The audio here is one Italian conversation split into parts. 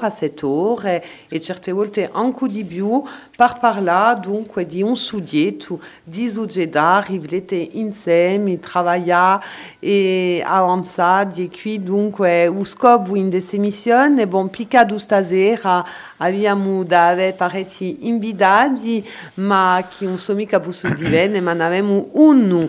azetor, e, certe volte anche di più, per parlare dunque di un soggetto, di succedere, riflette insieme, lavorare e avanzare, e qui dunque lo scopo in questa missione, bon, picca di stasera abbiamo da parecchi invitati, ma che non sono mica possono diventare, ma ne abbiamo uno.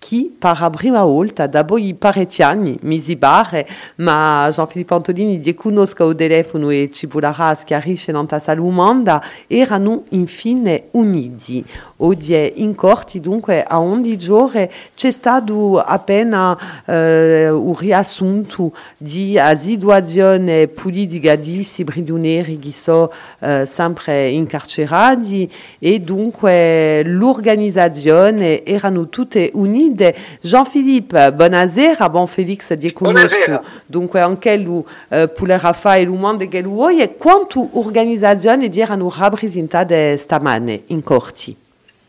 qui par première fois, d'abord par paretiani misi barre ma Jean-Philippe Antolini di conosca o telefono e ci volarà schiarisce nanta salumanda erano infine uniti oggi è in corti dunque a 11 giorno c'è stato appena eh, un riassunto di situazione politica di sibriduneri che sono eh, sempre incarcerati e dunque l'organizzazione erano tutte unite Leonide, Jean-Philippe, buonasera, buon Félix di Conosco. Dunque anche lui, eh, Pulera fa e il mondo che lui e quanto organizzazioni erano rappresentate stamane in corti?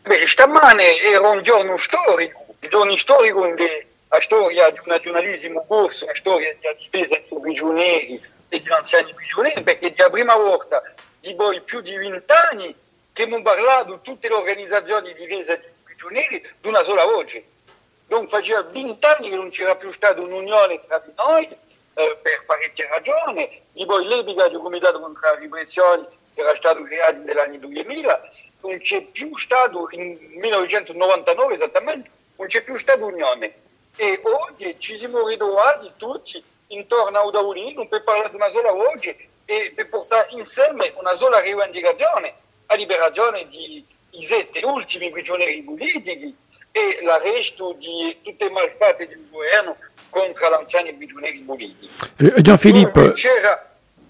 Beh, stamane era un giorno storico, un giorno storico in cui la storia di un regionalismo corso, la storia della difesa dei prigionieri e degli anziani prigionieri, perché è la prima volta di poi più di vent'anni che abbiamo parlato tutte le organizzazioni di difesa dei prigionieri di una sola voce. Dunque faceva vent'anni che non c'era più stata un'unione tra di noi eh, per parecchie ragioni, di poi l'epica del Comitato contro la repressione che era stato creato nell'anno 2000, non c'è più stato, in 1999 esattamente, non c'è più stata unione. E oggi ci siamo ritrovati tutti intorno a un tavolino per parlare di una sola voce e per portare insieme una sola rivendicazione, la liberazione di i sette ultimi prigionieri politici e l'arresto di tutte le malfate del governo contro l'anziano Bidoneri Bolini. Eh, Gianfilippo,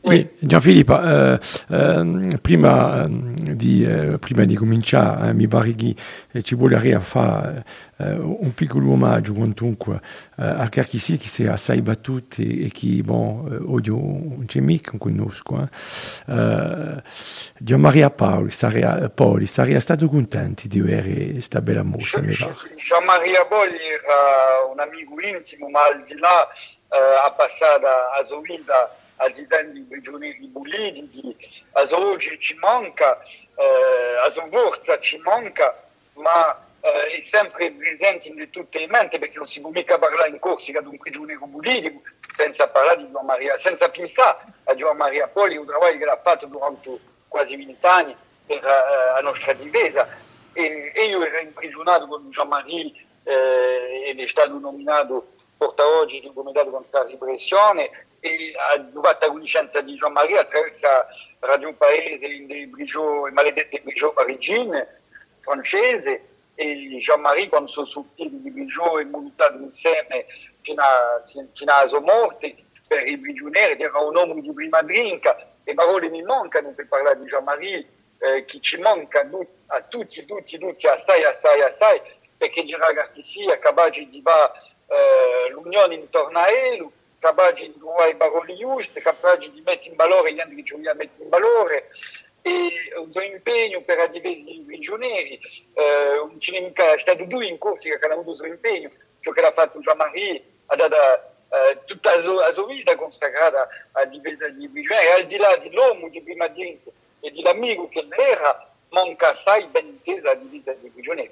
oui. Eh, Gianfilippo eh, eh, prima, eh, di, eh, prima, di, cominciare, mi pare che ci vuole fare eh, un piccolo omaggio quantunque eh, a chi che si è assai battuto e, che, bon, eh, odio un cemico conosco. Eh. Dio Maria Paoli sarei, Paoli, sarei stato contento di avere questa bella mossa. Gian Maria Paoli era un amico intimo, ma al di là eh, ha passato a Zoida a Zidane prigionieri bulidi, a oggi ci manca, eh, a Zogorza ci manca, ma eh, è sempre presente in tutte le menti perché non si può mica parlare in Corsica di un prigioniero politico senza parlare di Giovanni Maria, senza pensare a Giovanni Maria Poli, un lavoro che l'ha fatto durante quasi vent'anni per uh, eh, la nostra difesa. E, e, io ero imprigionato con Gian Maria eh, ed è stato nominato portavoce di un comitato contro la repressione e ha dovuto conoscenza di Gian Maria attraverso Radio Paese, il maledetto Brigio prigioni parigine, francese, e Jean-Marie quando sono sortiti di prigione montati insieme fino, a, fino alla sua morte per i prigionieri che era un uomo di prima drinca le parole mi mancano per parlare di Jean-Marie eh, che ci manca a tutti, tutti, tutti assai, assai, assai perché Gerard Artisì è capace di fare eh, l'unione intorno a lui capace di trovare parole giuste capace di mettere in valore gli altri che ci vogliono mettere in valore e il empenho para a la difesa dei prigionieri, o non c'è mica stato due in Corsica che hanno avuto il suo impegno, ciò che l'ha fatto Jean-Marie ha dato eh, tutta la sua vita consacrata alla difesa dei e al di là dell'uomo di prima diritto e dell'amico che era, manca assai ben intesa la difesa dei prigionieri.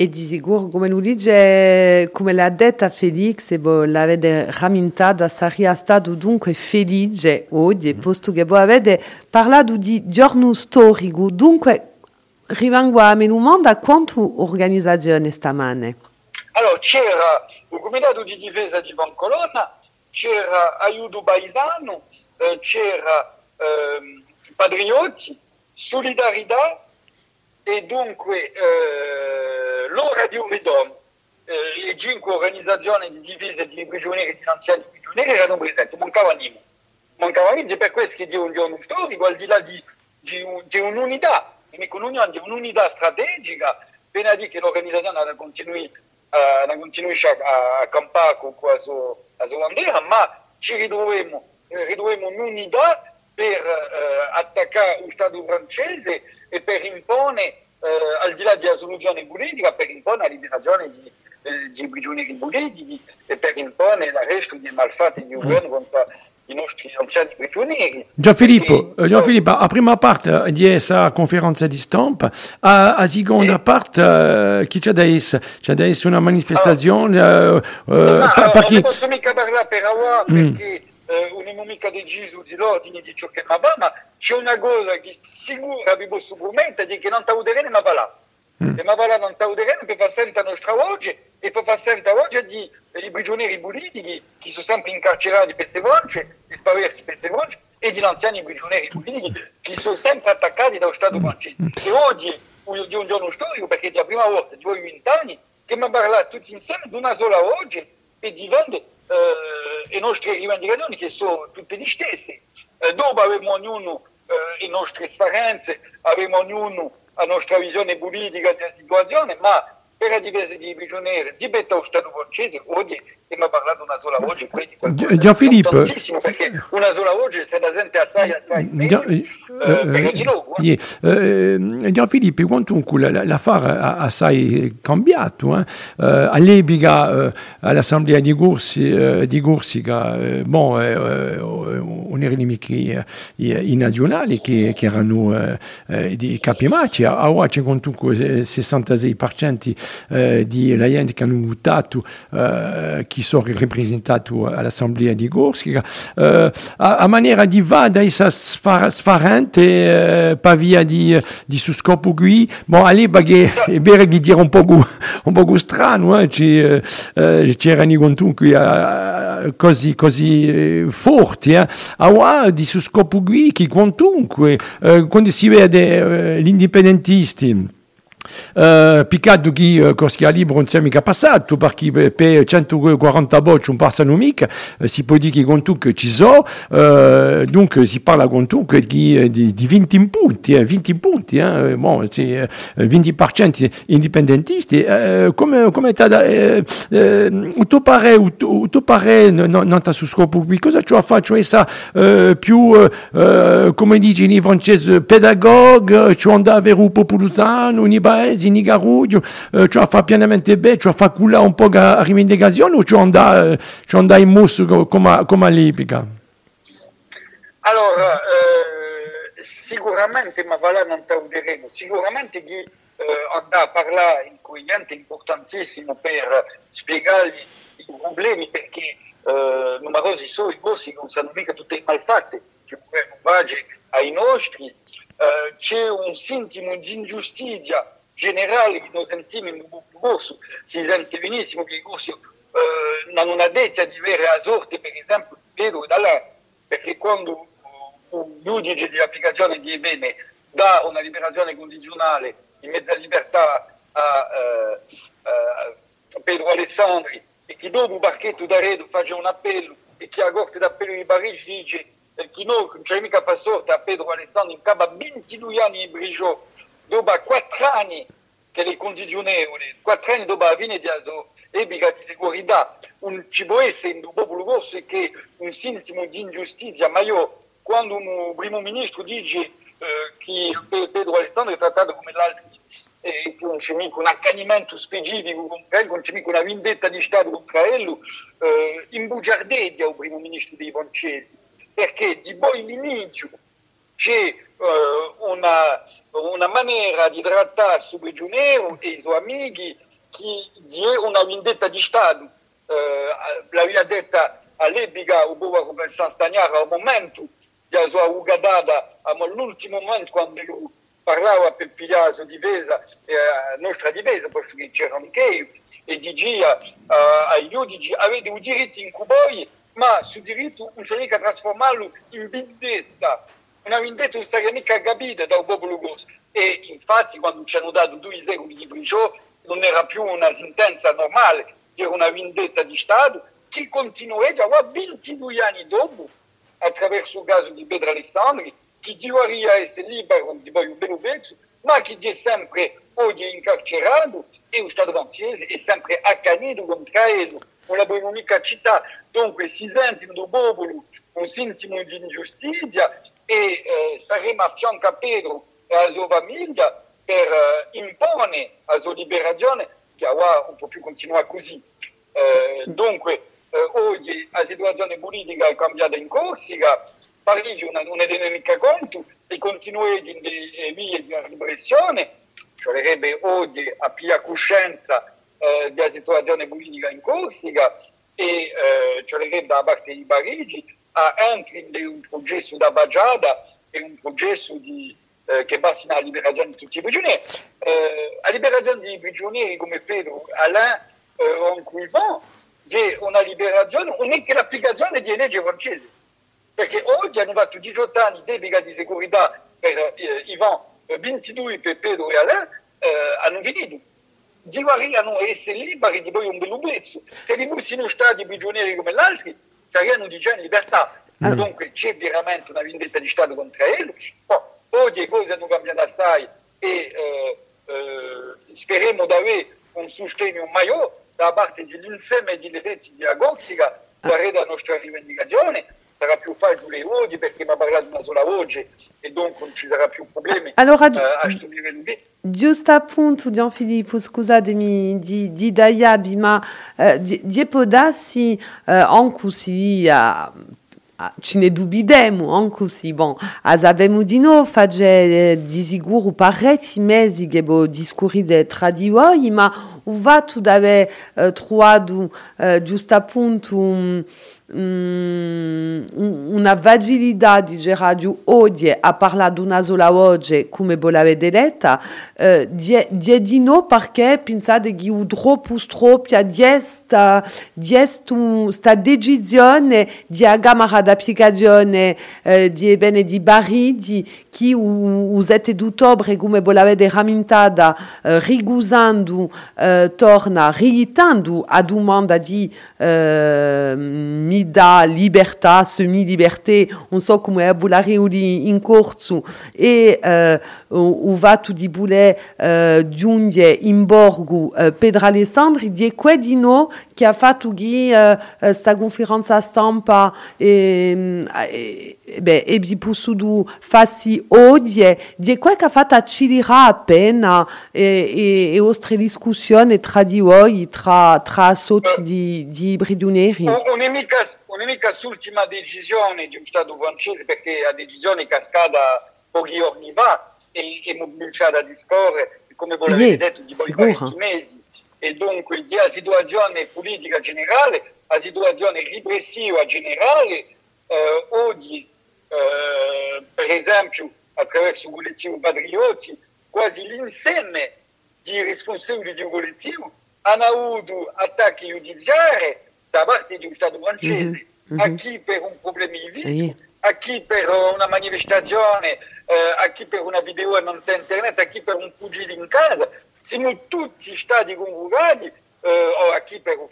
E disigur, gumen ulige, come l'ha detta Felix, e bo l'avete ramintata, saria stato dunque felice oggi, mhm. posto che voi avete parlato di giorno storico, dunque rimango a meno mondo quanto organizzazione stamane? Allora, c'era un comitato di difesa di Bancolona, c'era Aiuto Baisano, eh, c'era eh, Padriotti, Solidarità, e dunque eh, l'ora di Uridon eh, le cinque organizzazioni di difesa di prigionieri e finanziari dei prigionieri erano presenti, mancava Nimo. Mancava Nimo, per questo che un giorno storico, al di là di, di, di un'unità, un'unione, di un'unità strategica, appena di che l'organizzazione continui, uh, continuisce a, a campare con la sua, bandiera, ma ci ritroviamo, in eh, ritroviamo un'unità per eh, attaccare lo Stato francese e per impone, eh, al di là della soluzione politica, per impone la liberazione di, eh, di prigionieri politici e per impone l'arresto dei malfatti di un mm. governo contro i nostri anziani prigionieri. Gianfilippo, e, Gianfilippo a prima parte di questa conferenza di stampa, a, a seconda e, parte uh, chi c'è adesso? C'è adesso una manifestazione? Ah, uh, uh, ma, perché... Non posso mica parlare per ora mm. perché... eh, un'inimica di Gesù, di l'ordine, di ciò che ma va, ma c'è una cosa che sicura abbiamo sicuramente di che non tauderemo ma va là. Mm. E ma va là non tauderemo per far sentire la nostra voce e per far sentire oggi di, di prigionieri politici che sono sempre incarcerati per le voce, di spaversi per le voce, e di anziani prigionieri politici che sono sempre attaccati dallo Stato mm. francese. E oggi di un giorno storico, perché è la prima volta di voi vent'anni che mi ha parlato tutti insieme di una sola voce e di vendere eh, le nostre rivendicazioni che sono tutte gli stessi. Eh, dopo avremo ognuno eh, le nostre esperienze, avremo ognuno la nostra visione politica della situazione, ma per la difesa di prigionieri dipende dallo Stato francese, oggi stiamo parlando una sola voce, quindi Gianfilippo, perché una sola voce se la sente assai assai meglio, eh, eh, eh, eh. Gianfilippo, quantunque l'affare ha assai cambiato, eh? eh, all'Ebiga, all'assemblea di, Gorsi, di Gorsica, bon, non erano mica i, nazionali che, che erano di capimacci, ora c'è quantunque il 66% di la gente che hanno votato che qui sont représentati à l'Assemblée di Gorski. Euh, a, a maniera va e sa sfarente et euh, pa via di, di bon, allez, baghe, et bere diront dire un po', gu, un po strano, tu es eh, eh, eh c'erano qui a eh, così, così fort, eh. a di su gui qui, che comunque, quand quando si vede eh, euh, Picadugi Corsiali euh, Bronzemi par qui per 140 voci non passano mica, si po dire che con tu che ci donc dunque si parla con tu che di, di 20 punti, 20 punti, eh, bon, c'est 20% euh, indipendentisti, eh, come, come da, eh, eh, tu pare, tu pare, non, non ti scopo qui, cosa tu faccio essa eh, più, comme dit dici in francese, pedagogo, ci vers a avere un popoluzano, un in Zinigaruggio, eh, ci eh, fa pienamente bene, ci fa culla un po' a rivendicazione o ci andà, eh, andà in musso come, come all'Ipica? Allora, eh, sicuramente, ma va là non tauderemo, sicuramente chi eh, andrà a parlare in cliente è importantissimo per spiegargli i problemi perché eh, numerosi sono i corsi non sanno mica tutti malfatti che un governo ai nostri, eh, c'è un sintomo di ingiustizia generale di noi insieme in corso, si sente benissimo che il corso eh, non una detta di avere a sorte, per esempio, vedo dalla, perché quando un giudice di applicazione di bene dà una liberazione condizionale in mezzo a libertà a, uh, uh, Pedro Alessandri e che dopo un barchetto d'Aredo faccia un appello e che a Corte d'Appello di Parigi dice eh, che non c'è mica fa sorte a Pedro Alessandri in cava 22 anni di prigione dopo quattro anni che le condizioni, quattro anni dopo la fine di Aso, epica di sicurezza, non ci può essere in un popolo corso che un sintomo di ingiustizia, ma io quando un primo ministro dice eh, che Pedro Alessandro è trattato come l'altro, eh, che non c'è mica un accanimento specifico contro non c'è mica una vendetta di Stato contro lui, eh, imbugiardedia il primo ministro dei francesi, perché di poi l'inizio c'è uh, una, una, maniera di trattare su prigioniero e i suoi amici che è una vendetta di Stato. Uh, la vendetta all'epica, o boh, come compensa stagnare al momento della sua ugadata, all'ultimo momento quando lui parlava per pigliare la sua difesa, eh, la eh, nostra difesa, perché c'erano anche io, e diceva eh, agli giudici avete un diritto in cui voi, ma su diritto non c'è mica trasformarlo in vendetta una un'avindetta che ha capito dal popolo russo. e infatti quando ci hanno dato due secoli di prigione non era più una sentenza normale, era una vendetta di Stato che a continuerà 22 anni dopo attraverso il caso di Pedro Alessandri che dovrebbe essere libero di Baio Belovezzo ma che è sempre oggi incarcerato e lo Stato francese è sempre accanito contro lui non l'abbiamo mica città dunque si sentono popolo un sintomo di ingiustizia e eh, saremo a fianco a Pedro e alla sua famiglia per eh, imporre la sua liberazione, che ora non può più continuare così. Eh, dunque, eh, oggi la situazione politica è cambiata in Corsica, Parigi non è dinamica conto e continua in delle vie di una repressione, cioè oggi a più coscienza eh, della situazione politica in Corsica e eh, cioè da parte di Parigi ha anche un processo di Bajada e un processo di, eh, che va fino alla liberazione di tutti i prigionieri. Eh, la liberazione dei prigionieri, come Pedro Alain eh, in cui va, c'è una liberazione, anche l'applicazione di legge francese. Perché oggi hanno fatto 18 anni di delega di sicurezza per eh, Ivan, 22 per Pedro e Alain, eh, hanno finito di guarire a essere liberi di poi un bel bell'ubbezzo. Se li bussino stati prigionieri come gli altri, saranno cioè, diciamo in libertà. Mm. Dunque c'è veramente una vendetta di Stato contro Elus, oh, oggi le cose hanno cambiato assai e eh, eh, speriamo di avere un sostegno maggiore da parte dell'insieme delle reti della Corsica, ah. la nostra rivendicazione sarà più facile oggi perché mi ha parlato una sola voce e dunque non ci sarà più problemi allora, eh, a studiare lui. Giusto appunto, Gianfilippo, scusatemi, di, di Dayabima, eh, di, di podassi, eh, anche se ce ne dubidemo anche se bon, a sapemo di no, face eh, di sicuro parecchi mesi che bo discorrire tra di voi, ma ho fatto d'avere eh, trovato eh, giusto appunto um, una vagilità di Gerardio Odie a parlare di una sola come volevate de la eh, die, di no perché pensate che de troppo stropia di de decisione di la eh, di Bari, di chi la d'ottobre, come de eh, torna, riitando a domanda di eh, mi semi-libertà, on sent comme come ou volare in corso e et euh, va tout di bule eh, giunge in borgo qui Pedro Alessandri di Equedino che ha fatto sta stampa et euh, et beh, e ben, eh bi possono farsi odie oh, di quel che fatto a Cilira hein? appena e, e, e vostre discussioni tra di voi, oh, tra, tra associati di, di Briduneri. Un'unica, un'unica ultima decisione di un Stato francese, perché la decisione cascada pochi giorni fa e, e mobilitata a discorrere, come volete yeah, detto, di poi parecchi hein. mesi. E dunque la situazione politica generale, la situazione repressiva generale, eh, euh, oggi oh, Eh, per esempio attraverso il collettivo Patrioti, quasi l'insieme di responsabili di un collettivo hanno avuto attacchi giudiziari da parte di un Stato francese, mm-hmm. a chi per un problema di vita, mm-hmm. a chi per una manifestazione, eh, a chi per una videoannonza internet, a chi per un fuggito in casa. Siamo tutti stati congregati eh, o a chi per un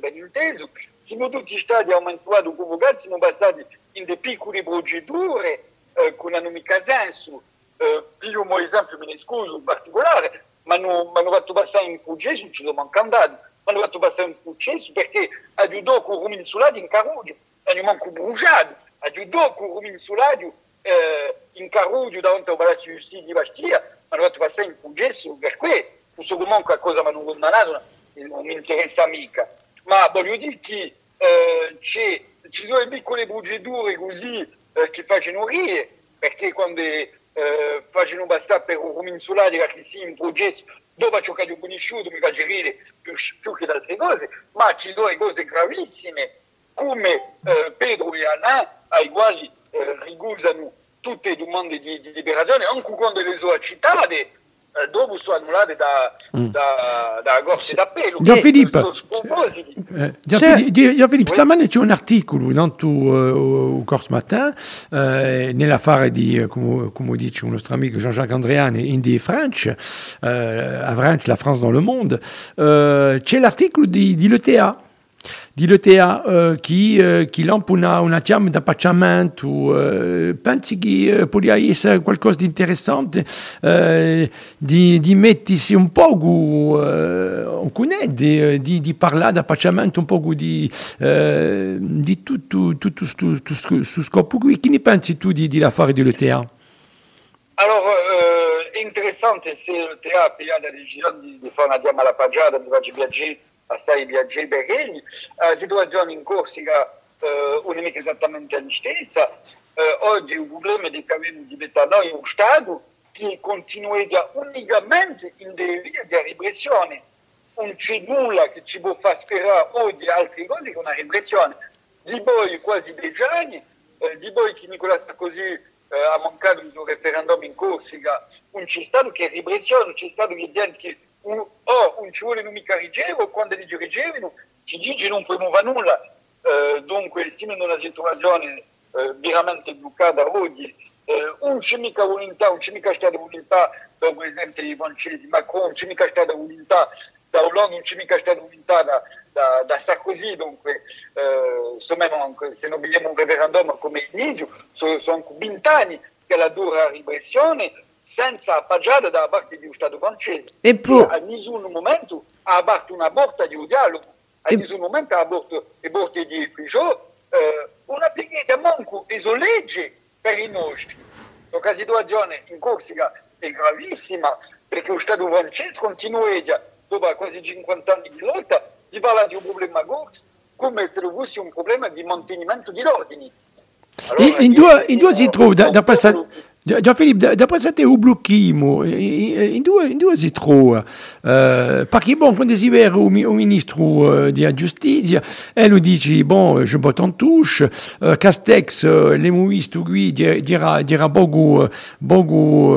ben inteso, siamo tutti stati aumentati, convocati, siamo passati in piccole procedure eh, con un casenso. Eh, io, per esempio, me ne scuso in particolare, ma non mi hanno fatto passare in processo, ci sono mancato, mi hanno fatto passare in processo perché aiutò con Romin Soladio in Caruggio, hanno manco bruciato, aiutò con Romin Soladio eh, in Caruggio davanti al Palazzo di Giustizia di Bastia, mi hanno fatto passare in processo per questo, questo comunque a cosa mi hanno condannato non mi interessa mica. Ma voglio dire che eh, c'è ci sono le piccole procedure così eh, che facciano rire, perché quando eh, facciano bastare per cominciare che sia un processo dopo dove ho giocato conosciuto mi faccio ridere più, più che altre cose, ma ci sono cose gravissime come eh, Pedro e Anna, ai quali eh, ricusano tutte le domande di, di liberazione, anche quando le sono citate dopo sono annullate da, mm. da, da Jean-Philippe Gianfilippo, euh, Gianfilippo il stamane c'è un articolo in tu, euh, uh, Corso Matin uh, nell'affare di, euh, come, come, dice un nostro amico Jean-Jacques Andréan Indie French uh, a French, la France dans le monde, uh, c'è l'articolo di, di l'ETA diletea ki euh, kilamp euh, una una tiam d'apacciament ou euh, pensi che podia essere qualcosa di interessante di, di mettersi un po' on connaît di, di, di parlare d'apacciament un po' di, di tutto, tutto, ce tutto scopo qui che ne pensi tu di, di l'affare di l'ETA? Alors, euh, interessante se l'ETA ha la decisione di, di fare una chiama alla pagiata di Vaggi Biaggi assai piacerebbe che la situazione in Corsica eh, non è esattamente la stessa. Eh, oggi il problema è che abbiamo diventato noi un Stato che continua unicamente in delle vie di repressione. Non c'è nulla che ci può far sperare oggi altre cose che una repressione. Di poi quasi dieci giorni, eh, di poi che Nicola Sarkozy eh, ha mancato un referendum in Corsica, non c'è stato che repressione, non c'è stato che gente che un, o oh. un ci vuole mica ricevo, quando li ricevono ci dice non può nulla, eh, dunque essendo una situazione eh, veramente bloccata oggi, eh, non c'è mica volontà, un c'è mica stata volontà dal presidente francese Macron, un c'è mica stata volontà da Hollande, un c'è mica stata volontà da, da, da Sarkozy, dunque eh, insomma, se non vediamo un referendum come inizio, sono, sono vent'anni che la dura repressione senza appaggiare dalla parte di un Stato francese. E poi... A nessun momento ha aperto una porta di un dialogo, a e... nessun momento ha aperto le porte di Figiò, eh, una pieghetta manco esolegge per i nostri. La situazione in Corsica è gravissima perché lo Stato francese continua già, dopo quasi 50 anni di lotta, di parlare di un problema corso come se fosse un problema di mantenimento di ordini. Allora, in, in, due, in due si trova da, da passare Jean-Philippe, d'après d'après ça, o blocchimo in due, doit due si trop. Euh, Parce que, bon, quand des vede un, un ministre de la Justice, elle lui dit, bon, euh, je botte en touche euh, Castex, uh, l'hemos dira dira dira bogo beaucoup, beaucoup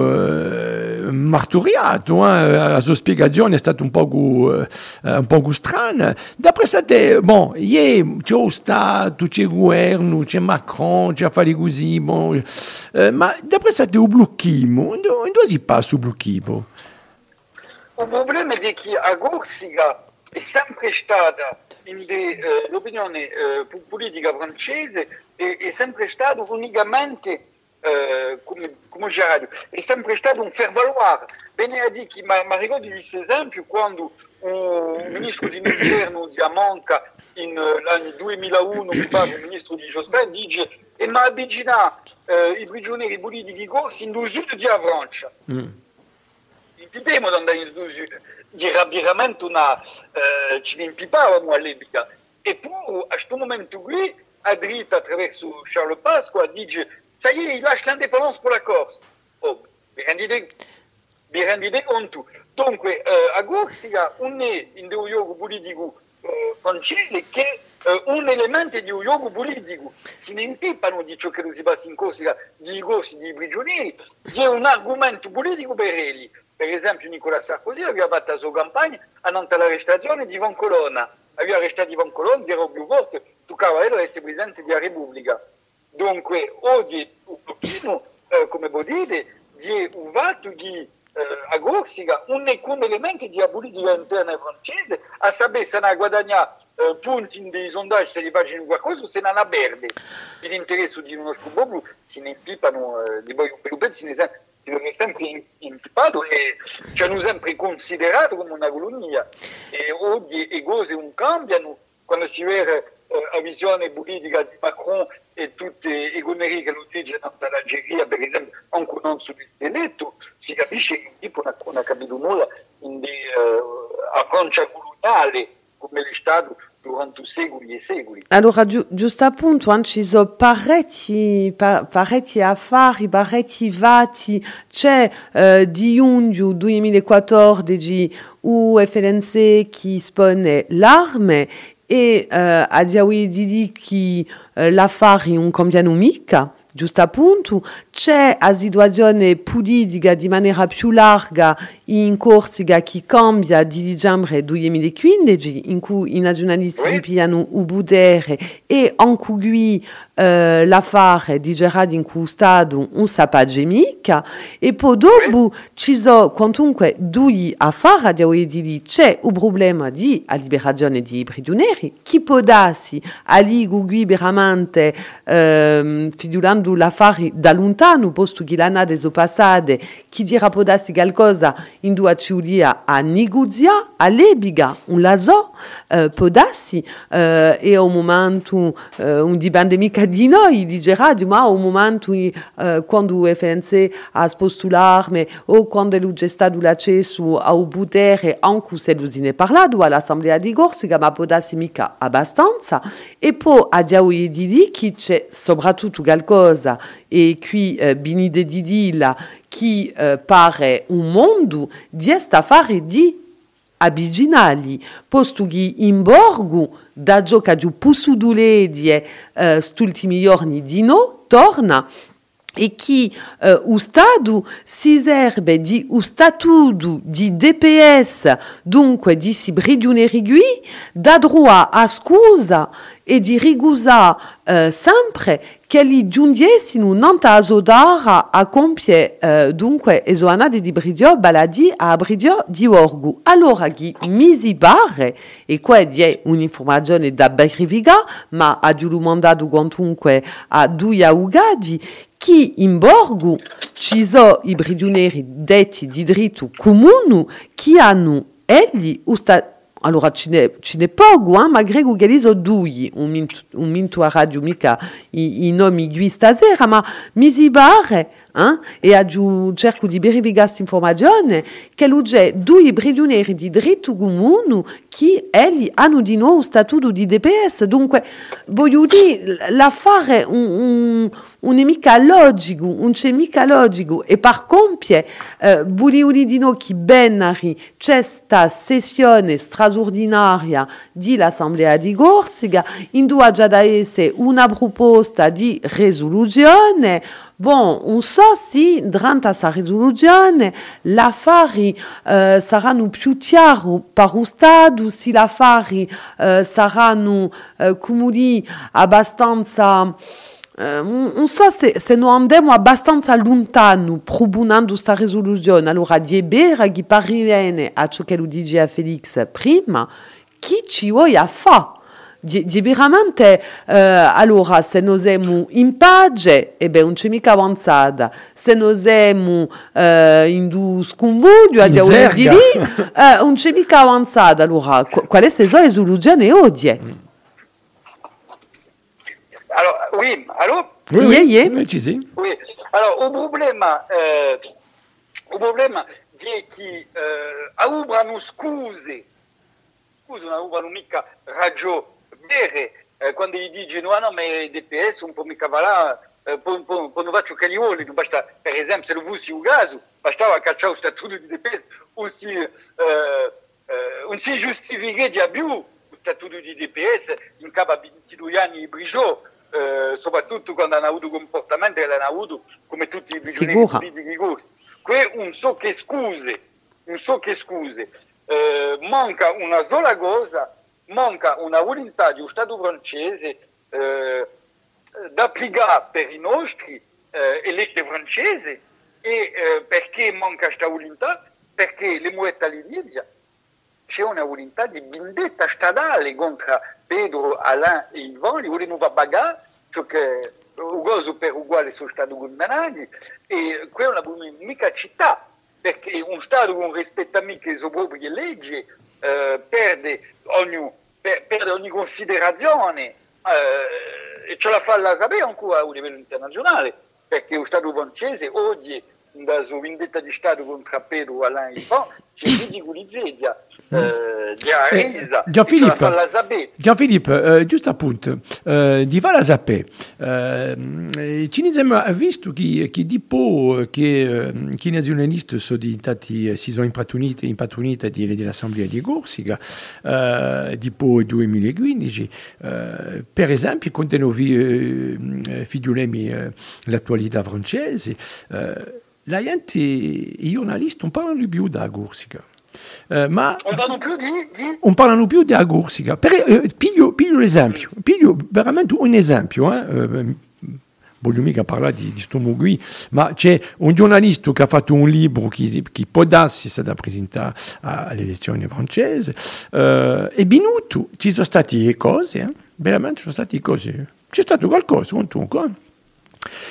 martoriato, eh? la sua spiegazione è stata un po', gu, eh, eh, un po strana. D'après sa te, bon, ieri c'è Stato, c'è governo, c'è Macron, c'è affari così, bon, eh, ma d'après sa te, il blocchimo, dove si passa il blocchimo? Il problema è che a Corsica è sempre stata eh, l'opinione politica francese è sempre stata unicamente Uh, come, come Gerardo, è sempre stato un far valoar. Bene a dire che ma, ricordo questo esempio quando un ministro dell'interno di Amanca nell'anno 2001, mi pare, il ministro di Jospin, dice e «Eh, ma abbigina uh, i prigionieri puliti di in due sud di Avrancia. Mm. Impipemo da andare nel sud. Era veramente una... Uh, ci impipavamo all'epoca. Eppure, a questo momento qui, a dritta attraverso Charles Pasqua, dice Ça y est, il lâche l'indépendance pour la Corse. Oh, birendide, euh, à gauche, il à a il un a in de uiogu politique. politique français qui est euh, un élément de uiogu politique. si impipano di ciò Corse, si passa in Corsica, des corsi, il y a un argument politique pour eux. Par exemple, Nicolas Sarkozy avait fait sa campagne en annante l'arrestation de Ivan Colonna, a arrêté Ivan Colonna, fort, Robbio Forte, il a président de la République. Dunque, oggi un pochino, eh, come vuol dire, di un fatto di eh, a Corsica un come elemento di politica interna francese a sapere se ne guadagna eh, punti in dei sondaggi se li facciano qualcosa se non ha perde l'interesse di uno scubo blu si ne impipano eh, di poi per un si ne sempre sempre impipato e ci hanno sempre considerato come una colonia e oggi le cose non cambiano quando si vede la euh, vision politique de Macron, et toutes les conneries que l'on dit dans l'Algérie, par exemple, en connant sur le télé, tout, si la biche est dit, pour la cabine ou non, euh, approche à Goulounale, comme le des durant tout ségoulier, ségoulier. Alors, juste à point, il y a pareti, pareti des pareti c'est c'è, euh, di 2014, di, ou FLNC qui spawn l'arme, e eh, abbiamo detto che eh, la fare un cambiano mica, giusto appunto, c'è a situazione politica di maniera più larga in Corsica che cambia dicembre 2015 in cui i nazionalisti ripiano il potere e in cui eh, l'affare di Gerard in cui stato non sapeva mica e poi dopo ci sono quantunque due affari di cui dire c'è il problema di liberazione di prigionieri chi può darsi a Ligugui veramente eh, fidulando l'affare da lontano posto che l'anno sono passate chi dirà può darsi qualcosa induaciulia a niguzia, a lebiga, un laso, eh, può darsi, eh, e a un momento, eh, un dipende mica di noi, di Gerardi, ma a un momento, eh, quando è e FNC a spostularmi, o quando è gestato l'accesso al potere, c'est se non se ne parlato all'assemblea di Corsica, ma può mica abbastanza, e poi abbiamo di lì che c'è soprattutto qualcosa, e qui eh, Bini de didi la qui eh, un mondo di estafari di abiginali, posto che in borgo, da gioca di pussuduledie eh, st'ultimi torna e qui eh, o Estado si di ustadu statuto di DPS, dunque di si rigui da droit a scusa e di rigusa eh, sempre che li giungessero nant'asodara a compie eh, dunque e di Bridio baladi a Bridio di Orgu. Allora chi misi barre, e qua è un'informazione da Becriviga, ma a giù mandato quantunque a Duia Ugadi, chi in Borgu ci sono i prigionieri detti di diritto comune chi hanno egli ustato Alors ce n'è, pas n'è poco, eh? ma Grego Galizzo dui, un, un minto a radio mica i, i nomi di stasera, ma eh? e a giù cerco di beriviga questa informazione che c'è due prigionieri di diritto comune che egli hanno di nuovo statuto di DPS dunque voglio dire l'affare un, un, un mica logico un c'è mica logico e par compie, eh, voglio dire di noi che ben arri, c'è sta sessione straordinaria dell'assemblea di Gorsica in due già da essere una proposta di risoluzione on un si Dranta sa résolution, la fari sera eh, saranno plus chiaro si la fari eh, saranno, eh, abbastanza... Eh, un sa so se, se abbastanza lontano proponendo questa risoluzione, allora di Ebera, di Parilene, a ciò che Felix prima, chi ci vuole fa' di, di veramente eh, allora se noi siamo in pace e eh beh non c'è mica avanzata se noi siamo eh, in due sconvoglio abbiamo dia di lì eh, non c'è mica avanzata allora quale è la soluzione oggi mm. alors, oui, allô Oui, oui, oui. oui. oui. Alors, o problema, é eh, que problema di chi eh, aubrano scuse, scuse, non aubrano mica ragione vedere eh, quando gli dice no, no, ma il DPS un po' mi cavalà, eh, poi non faccio che gli vuole, basta, per esempio, se lo vuoi un caso, bastava cacciare lo statuto di DPS, o si, eh, eh, non si giustifica più lo statuto di DPS in capo a 22 anni di Brigio, eh, soprattutto quando hanno avuto comportamenti che l'hanno avuto come tutti i prigionieri di corsi. Qui non so che scuse, non so che scuse, eh, manca una sola cosa manca una volontà di un Stato francese eh, d'applicare per i nostri eh, eletti francesi e eh, perché manca questa volontà? Perché le muette all'inizio c'è una volontà di vendetta stradale contro Pedro, Alain e Ivan, li vogliono pagare ciò che uguale per uguale sono stati condannati e quella non è mica città perché un Stato non rispetta mica le sue proprie leggi eh, perde, ogni, per, perde, ogni, considerazione eh, e ce la fa la sapere ancora a livello internazionale, perché lo Stato francese oggi dalla sua vendetta di Stato contro Pedro Alain Lipon si ridicolizza. Eh, Jean-Philippe, Jean-Philippe juste appunto, eh, di Valasapé, eh, ci abbiamo visto che, che eh, dopo che, che i nazionalisti sono diventati, eh, si sono impatuniti, impatuniti dell'assemblea di Corsica, eh, dopo il 2015, eh, per esempio, quando noi eh, eh figliulemi eh, l'attualità francese, eh, la gente, i giornalisti non parlano più da Corsica. Eh, ma parlano di, di... non parlano più di agursica. Per, eh, piglio, piglio l'esempio, piglio veramente un esempio. Eh, voglio mica parlare di, di Stomo ma c'è un giornalista che ha fatto un libro che, che può darsi è presentato alle elezioni francesi, eh, e Binuto, ci sono state cose, eh? veramente ci sono state cose, c'è stato qualcosa, comunque,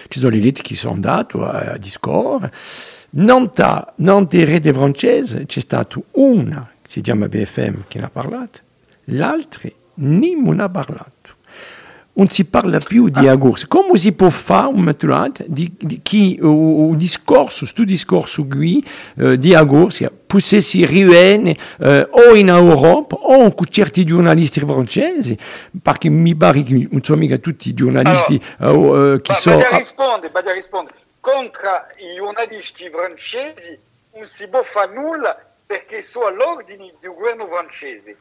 ci sono le liti che sono andate a, a discorrere, Nanta, Nante de francese c'è stato una, che si chiama BFM, che ne ha parlato, l'altra non ha parlato. Non si parla più di ah. agurs. Come si può fare un maturato di, di chi, o, o discorso, sto discorso qui, eh, di agurs, poussé si riuene eh, o in Europa o con certi giornalisti francesi, perché mi pare che non sono mica tutti i giornalisti allora, eh, eh che sono... Badia ah risponde, badia risponde. contro i giornalisti francesi non si può fare nulla perché sono all'ordine del governo francese.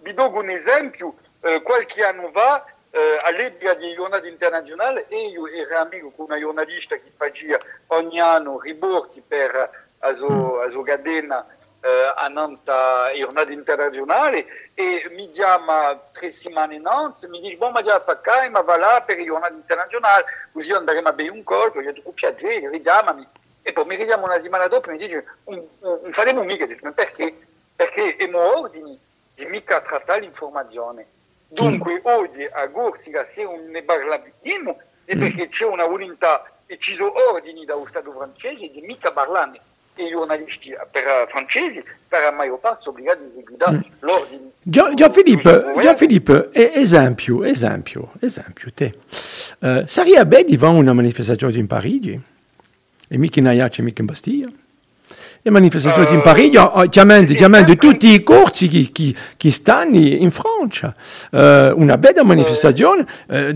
Vi do un esempio, eh, qualche anno fa eh, all'epoca dei giornali internazionali io ero amico con una giornalista che faceva ogni anno riporti per la Aso Gadena a Nantes a giornate e mi chiama tre settimane in Nantes mi dice, ma già faccai, ma va là per le giornate internazionali, così andremo a bere un colpo, io ti piacere, richiamami. E poi mi richiamo una settimana dopo e mi dice, non faremo un mica, ma perché? Perché abbiamo ordini di mica trattare l'informazione. Dunque mm. oggi a Gorsica se non ne parliamo è mm. perché c'è una volontà e ci sono ordini dallo Stato francese di mica parlarne i giornalisti per, eh, francesi per la maggior parte sono obbligati a guidare mm. l'ordine. Gian, Filippo, Gian Filippo esempio, esempio, esempio, te. Uh, eh, sarebbe di fare una manifestazione in Parigi? E mica in Aiace, mica in Bastiglia? Les manifestations euh... en Paris, il y a oh, euh, amènes, de tous les courts qui, qui, qui sont en France. Euh, une belle manifestation euh,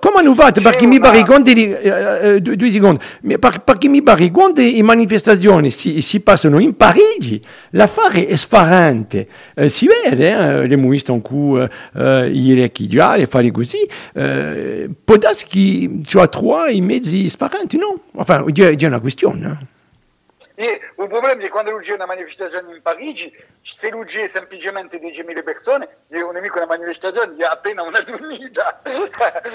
Comment nous va Par qui mi barigonde, euh, euh deux, secondes. Mais par, par qui mi barigonde, les manifestations, si, si passent en Paris, l'affaire est sparente. Euh, si vede, voyez hein, les mouistes en coup, euh, il est qui dit, les fari così. Euh, Peut-être que y a trois, il met des non Enfin, il y a une question. Hein. E un problema è che quando Luigi è una manifestazione in Parigi, se Luigi è semplicemente 10.000 persone, è un nemico una manifestazione di appena una tunnita.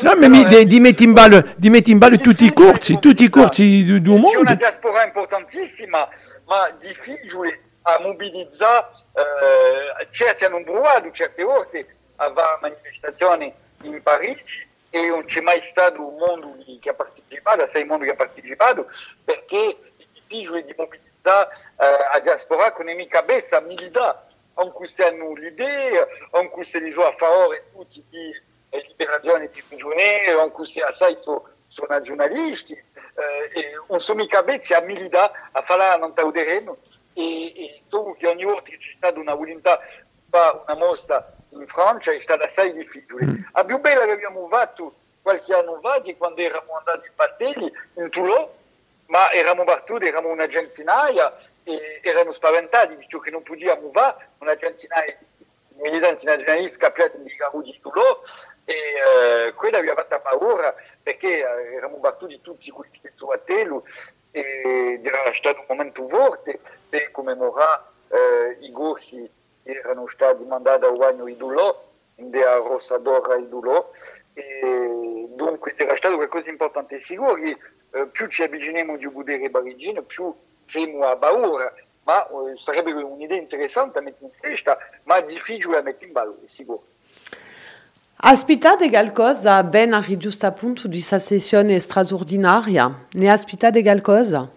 No, ma mi, di, di metti in ballo, tutti i corsi, tutti i corsi del mondo. C'è una diaspora importantissima, ma difficile a mobilizzare, eh, certi hanno provato certe volte a fare manifestazioni in Parigi e non c'è mai stato un mondo che ha partecipato, sei mondi che ha partecipato, perché spijue di mobilità eh, a diaspora con economica bezza, milda, anche se hanno l'idea, anche se li a favore tutti di eh, liberazione di prigionieri, anche se assai sono giornalisti, eh, non sono mica bezzi a milda a farla non tauderemo e, e dopo che ogni volta c'è stata una volontà fa una mostra in Francia è stata assai difficile. Mm. A più bella che abbiamo fatto qualche anno fa, quando eravamo andati in Battelli, in Toulon, ma eravamo battuti, eravamo una centinaia e erano spaventati, visto che non potevamo fare una centinaia di militanti nazionalisti cappiati di Garudi e eh, quella mi ha fatto paura perché eh, eravamo battuti tutti quelli che questi suatelli e era stato un momento forte per commemorare eh, i gorsi che erano stati mandati a Uagno Idulò, a Rossadora Idulò e dunque era stato qualcosa di importante. Sicuro che più ci avviciniamo di Udere Barigino, più siamo a paura, ma eh, sarebbe un'idea interessante da mettere in sesta, ma difficile da mettere in valore, sicuro. Aspitate qualcosa ben a giusto appunto di questa sessione straordinaria? Ne aspitate qualcosa?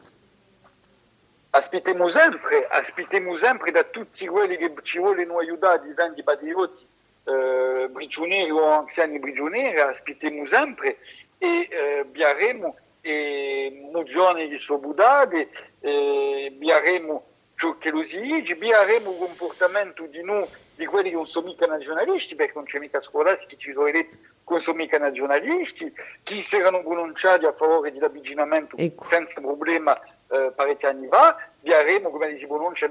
Aspettiamo sempre, aspettiamo sempre da tutti quelli che ci vogliono aiutare, diventi patriotti, eh, prigionieri o anziani prigionieri, aspettiamo sempre e eh, biaremo e Mugione Sobudade, eh, biaremo ciò che lo si dice, biaremo il comportamento di noi, di quelli che non sono mica nazionalisti, perché non c'è mica scolastica, ci sono eletti che non sono mica nazionalisti, chi si erano pronunciati a favore dell'avvicinamento ecco. senza problema eh, parecchi anni fa, biaremo come si pronuncia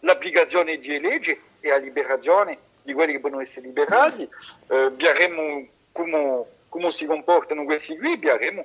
l'applicazione di legge e la liberazione di quelli che possono essere liberati, eh, biaremo come, come si comportano questi qui, biaremo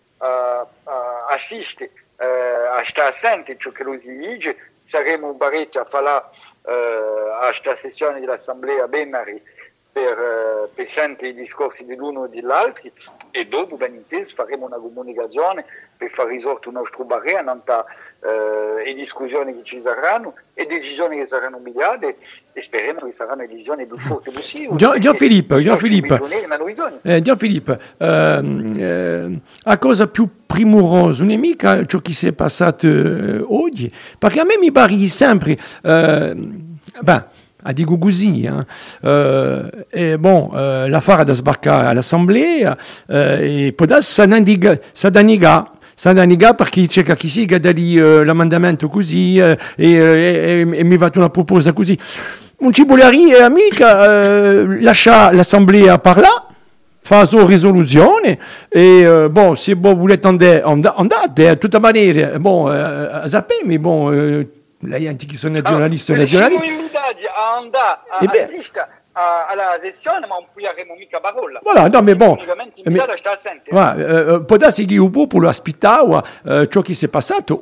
assisti eh, a sta assente ciò che lui dice, saremo in Baretta a fare eh, a questa sessione dell'assemblea Benari per eh, pesanti i discorsi dell'uno e dell'altro e dopo ben inteso faremo una comunicazione per far risorto il nostro barriere a eh, le discussioni che ci saranno e decisioni che saranno migliate e speriamo che saranno decisioni più forti possibili. Gian, Gian Filippo, Gian Filippo, eh, Gian Filippo ehm, eh, la cosa più primorosa non è mica ciò che si è passato eh, oggi, perché a me mi pare sempre... Ehm, bah, à Gougouzi. Hein. Euh, et bon, euh, Lafar Adasbarka à l'Assemblée, euh, et Podas Sanandiga, Sadaniga. Sadaniga par qui tcheka kisi, gadali euh, l'amendement euh, così, euh, et et, e, mi va una proposta così. Un cibolari e amica l'achat l'Assemblée à par là, résolutions, et, bon, si bon voulez bon, on, on andate, de toute manière, bon, eh, zappé, mais bon... Là, il y a un petit qui journalistes à sessione, ma non mais ne peut pas no, ma bon. Voilà, non, mais bon. darsi il popolo aspettava eh, ciò che si è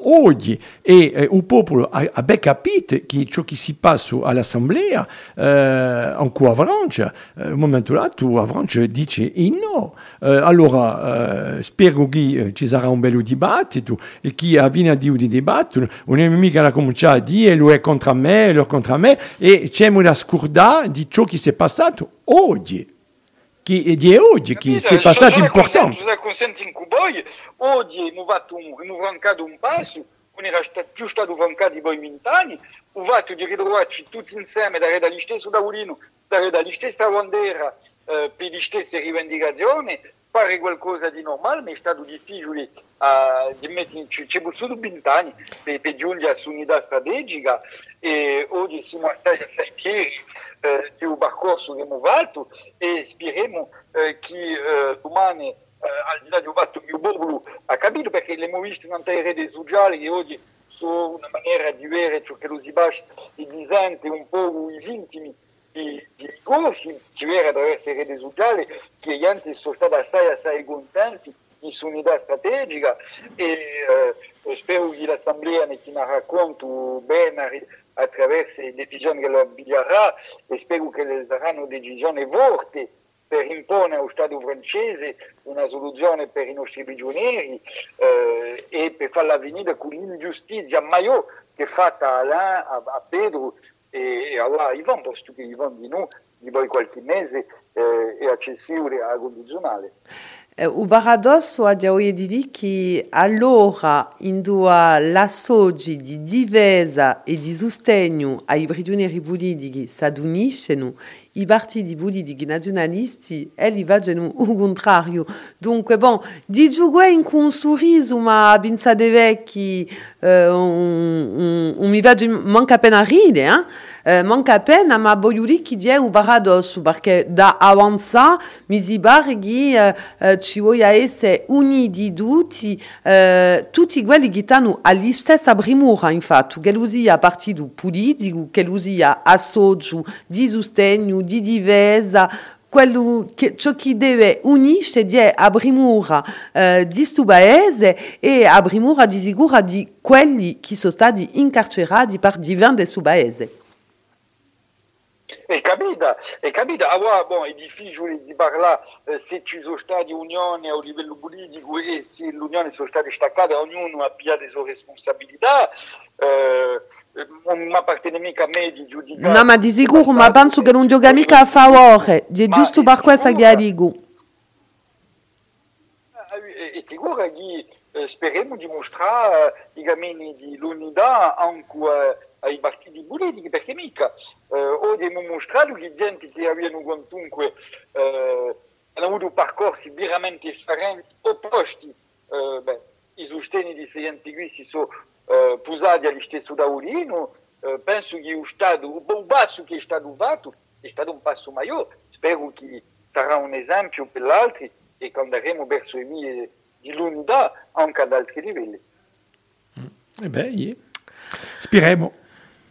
oggi e eh, à popolo euh, euh, euh, a ha capite che ciò che si passa all'assemblea eh, en a Francia, tout momento là, a non. dit no. allora un bel dibattito e a dire di débat on è mica da dire lui est contre moi, lui est contre moi, passado hoje que é di hoje que se è passato sono importante. consente em Cuboy, hoje abbiamo fatto un, un, um passo, era più stato de di voi vent'anni, ho fatto di ritrovarci tutti insieme, dare dagli stessi da dare dagli stessa bandiera, eh, per le stesse fare qualcosa di normale, ma è stato difficile uh, di metterci, ci sono solo 20 anni per, per giungere su un'unità strategica e oggi siamo stati a sei piedi eh, di un percorso che abbiamo fatto e speriamo eh, che eh, domani eh, al di là di un fatto che il popolo ha capito perché abbiamo visto in tante rete sociali che oggi sono una maniera di vedere ciò che lo si basa e di sente un po' i sintomi di, di ricorsi, c'era da essere gli clienti sono stati assai, assai contenti di unità strategica e eh, spero che l'Assemblea ne tinerà conto bene attraverso le decisioni che lo abbiglierà e spero che le saranno decisioni forti per imporre allo Stato francese una soluzione per i nostri prigionieri eh, e per farla venire con l'ingiustizia maggiore che è fatta a, Alain, a, a Pedro e allora all'Ivan, posto che Ivan di noi, di voi qualche mese, eh, è accessibile alla condizionale. O eh, paradosso a Giaoie di dire che allora in due l'associ di difesa e di sostegno ai prigionieri politici s'aduniscono il partie dit vous dit des nationalistes elle y va genu contraire. donc bon dit vous quoi une con sourise ou ma binsa de vec qui on eh, on va de manque à peine à rire hein eh? euh, mankapen euh, euh, euh, a boyurik idien ubarados, da avantza, Mizi egi uh, unidi uni didu, i uh, tuti guel infa alistez abrimura, infatu, geluzia partidu puli, a geluzia asodju, di didiveza, quello che, ciò che deve unirsi è abrimura eh, di Stubaese e abrimura di sicura di quelli che sono stati incarcerati per divin de Stubaese e cabida, e capita, ah, bon, difficile di parlare si se ci sono stati a livello politico e l'unione sono state staccate, ognuno abbia le responsabilità. Eh, non ma di sicuro, ma penso che non gioca mica a favore, è giusto per questo che dico. È sicuro che speriamo di mostrare i ai partiti politici perché mica eh, o abbiamo mostrato che gente che avevano quantunque eh, hanno avuto percorsi veramente differenti, opposti, eh, beh, i sostegni di qui si sono eh, posati agli stessi taurino, eh, penso che il Stato, il basso che è stato fatto è stato un passo maggiore, spero che sarà un esempio per gli altri e che andremo verso i miei di l'unità anche ad altri livelli. Mm. E beh, yeah. Spiremo.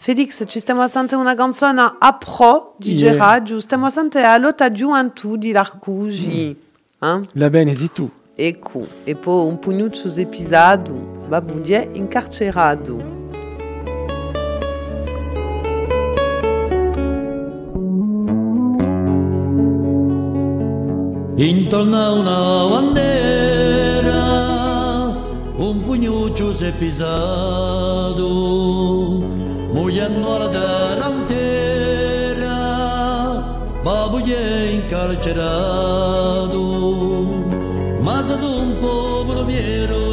Felix, ci stiamo a sentire una canzone a pro di yeah. Geraggio, stiamo a sentire la lotta di Larcugi. Mm. Hein? La benesi tu. Ecco, e, e poi un pugnuccio episodio, babuglie incarcerato. Intorno a una bandiera, un pugnuccio si è pisato Huyendo a la antera, babulle encarcerado, mas de un pobre vieron.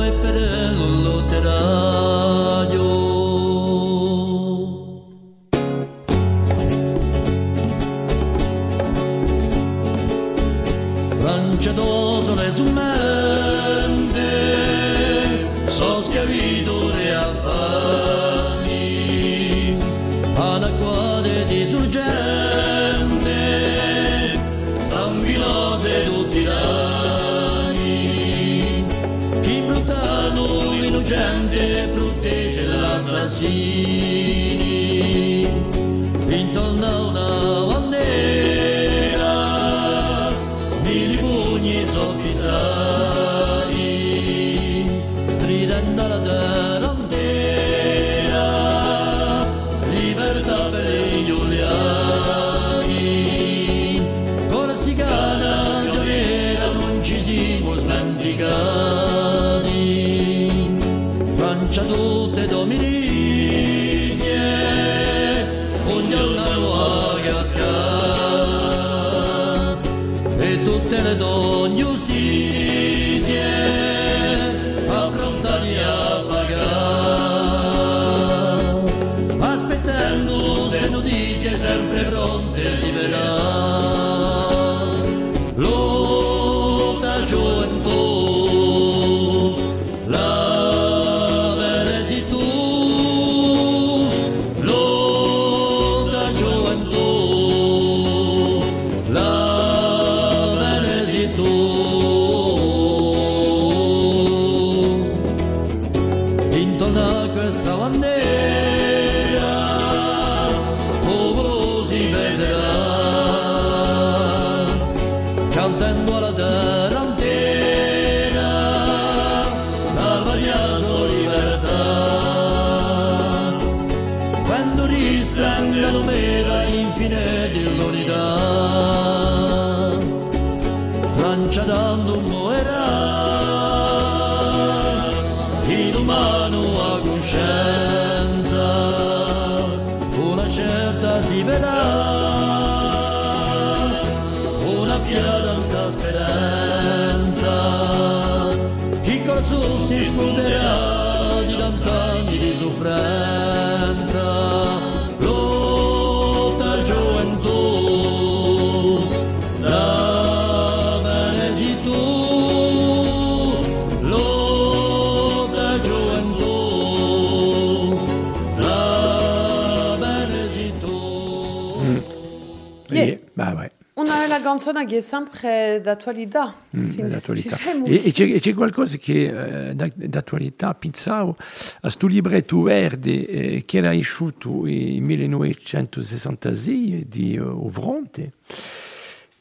canzone mm, che è sempre d'attualità. Mm, d'attualità. Et c'est quelque chose qui est che eh, d'attualità pensavo a sto libretto verde eh, che era uscito nel 1966 di uh, Ovronte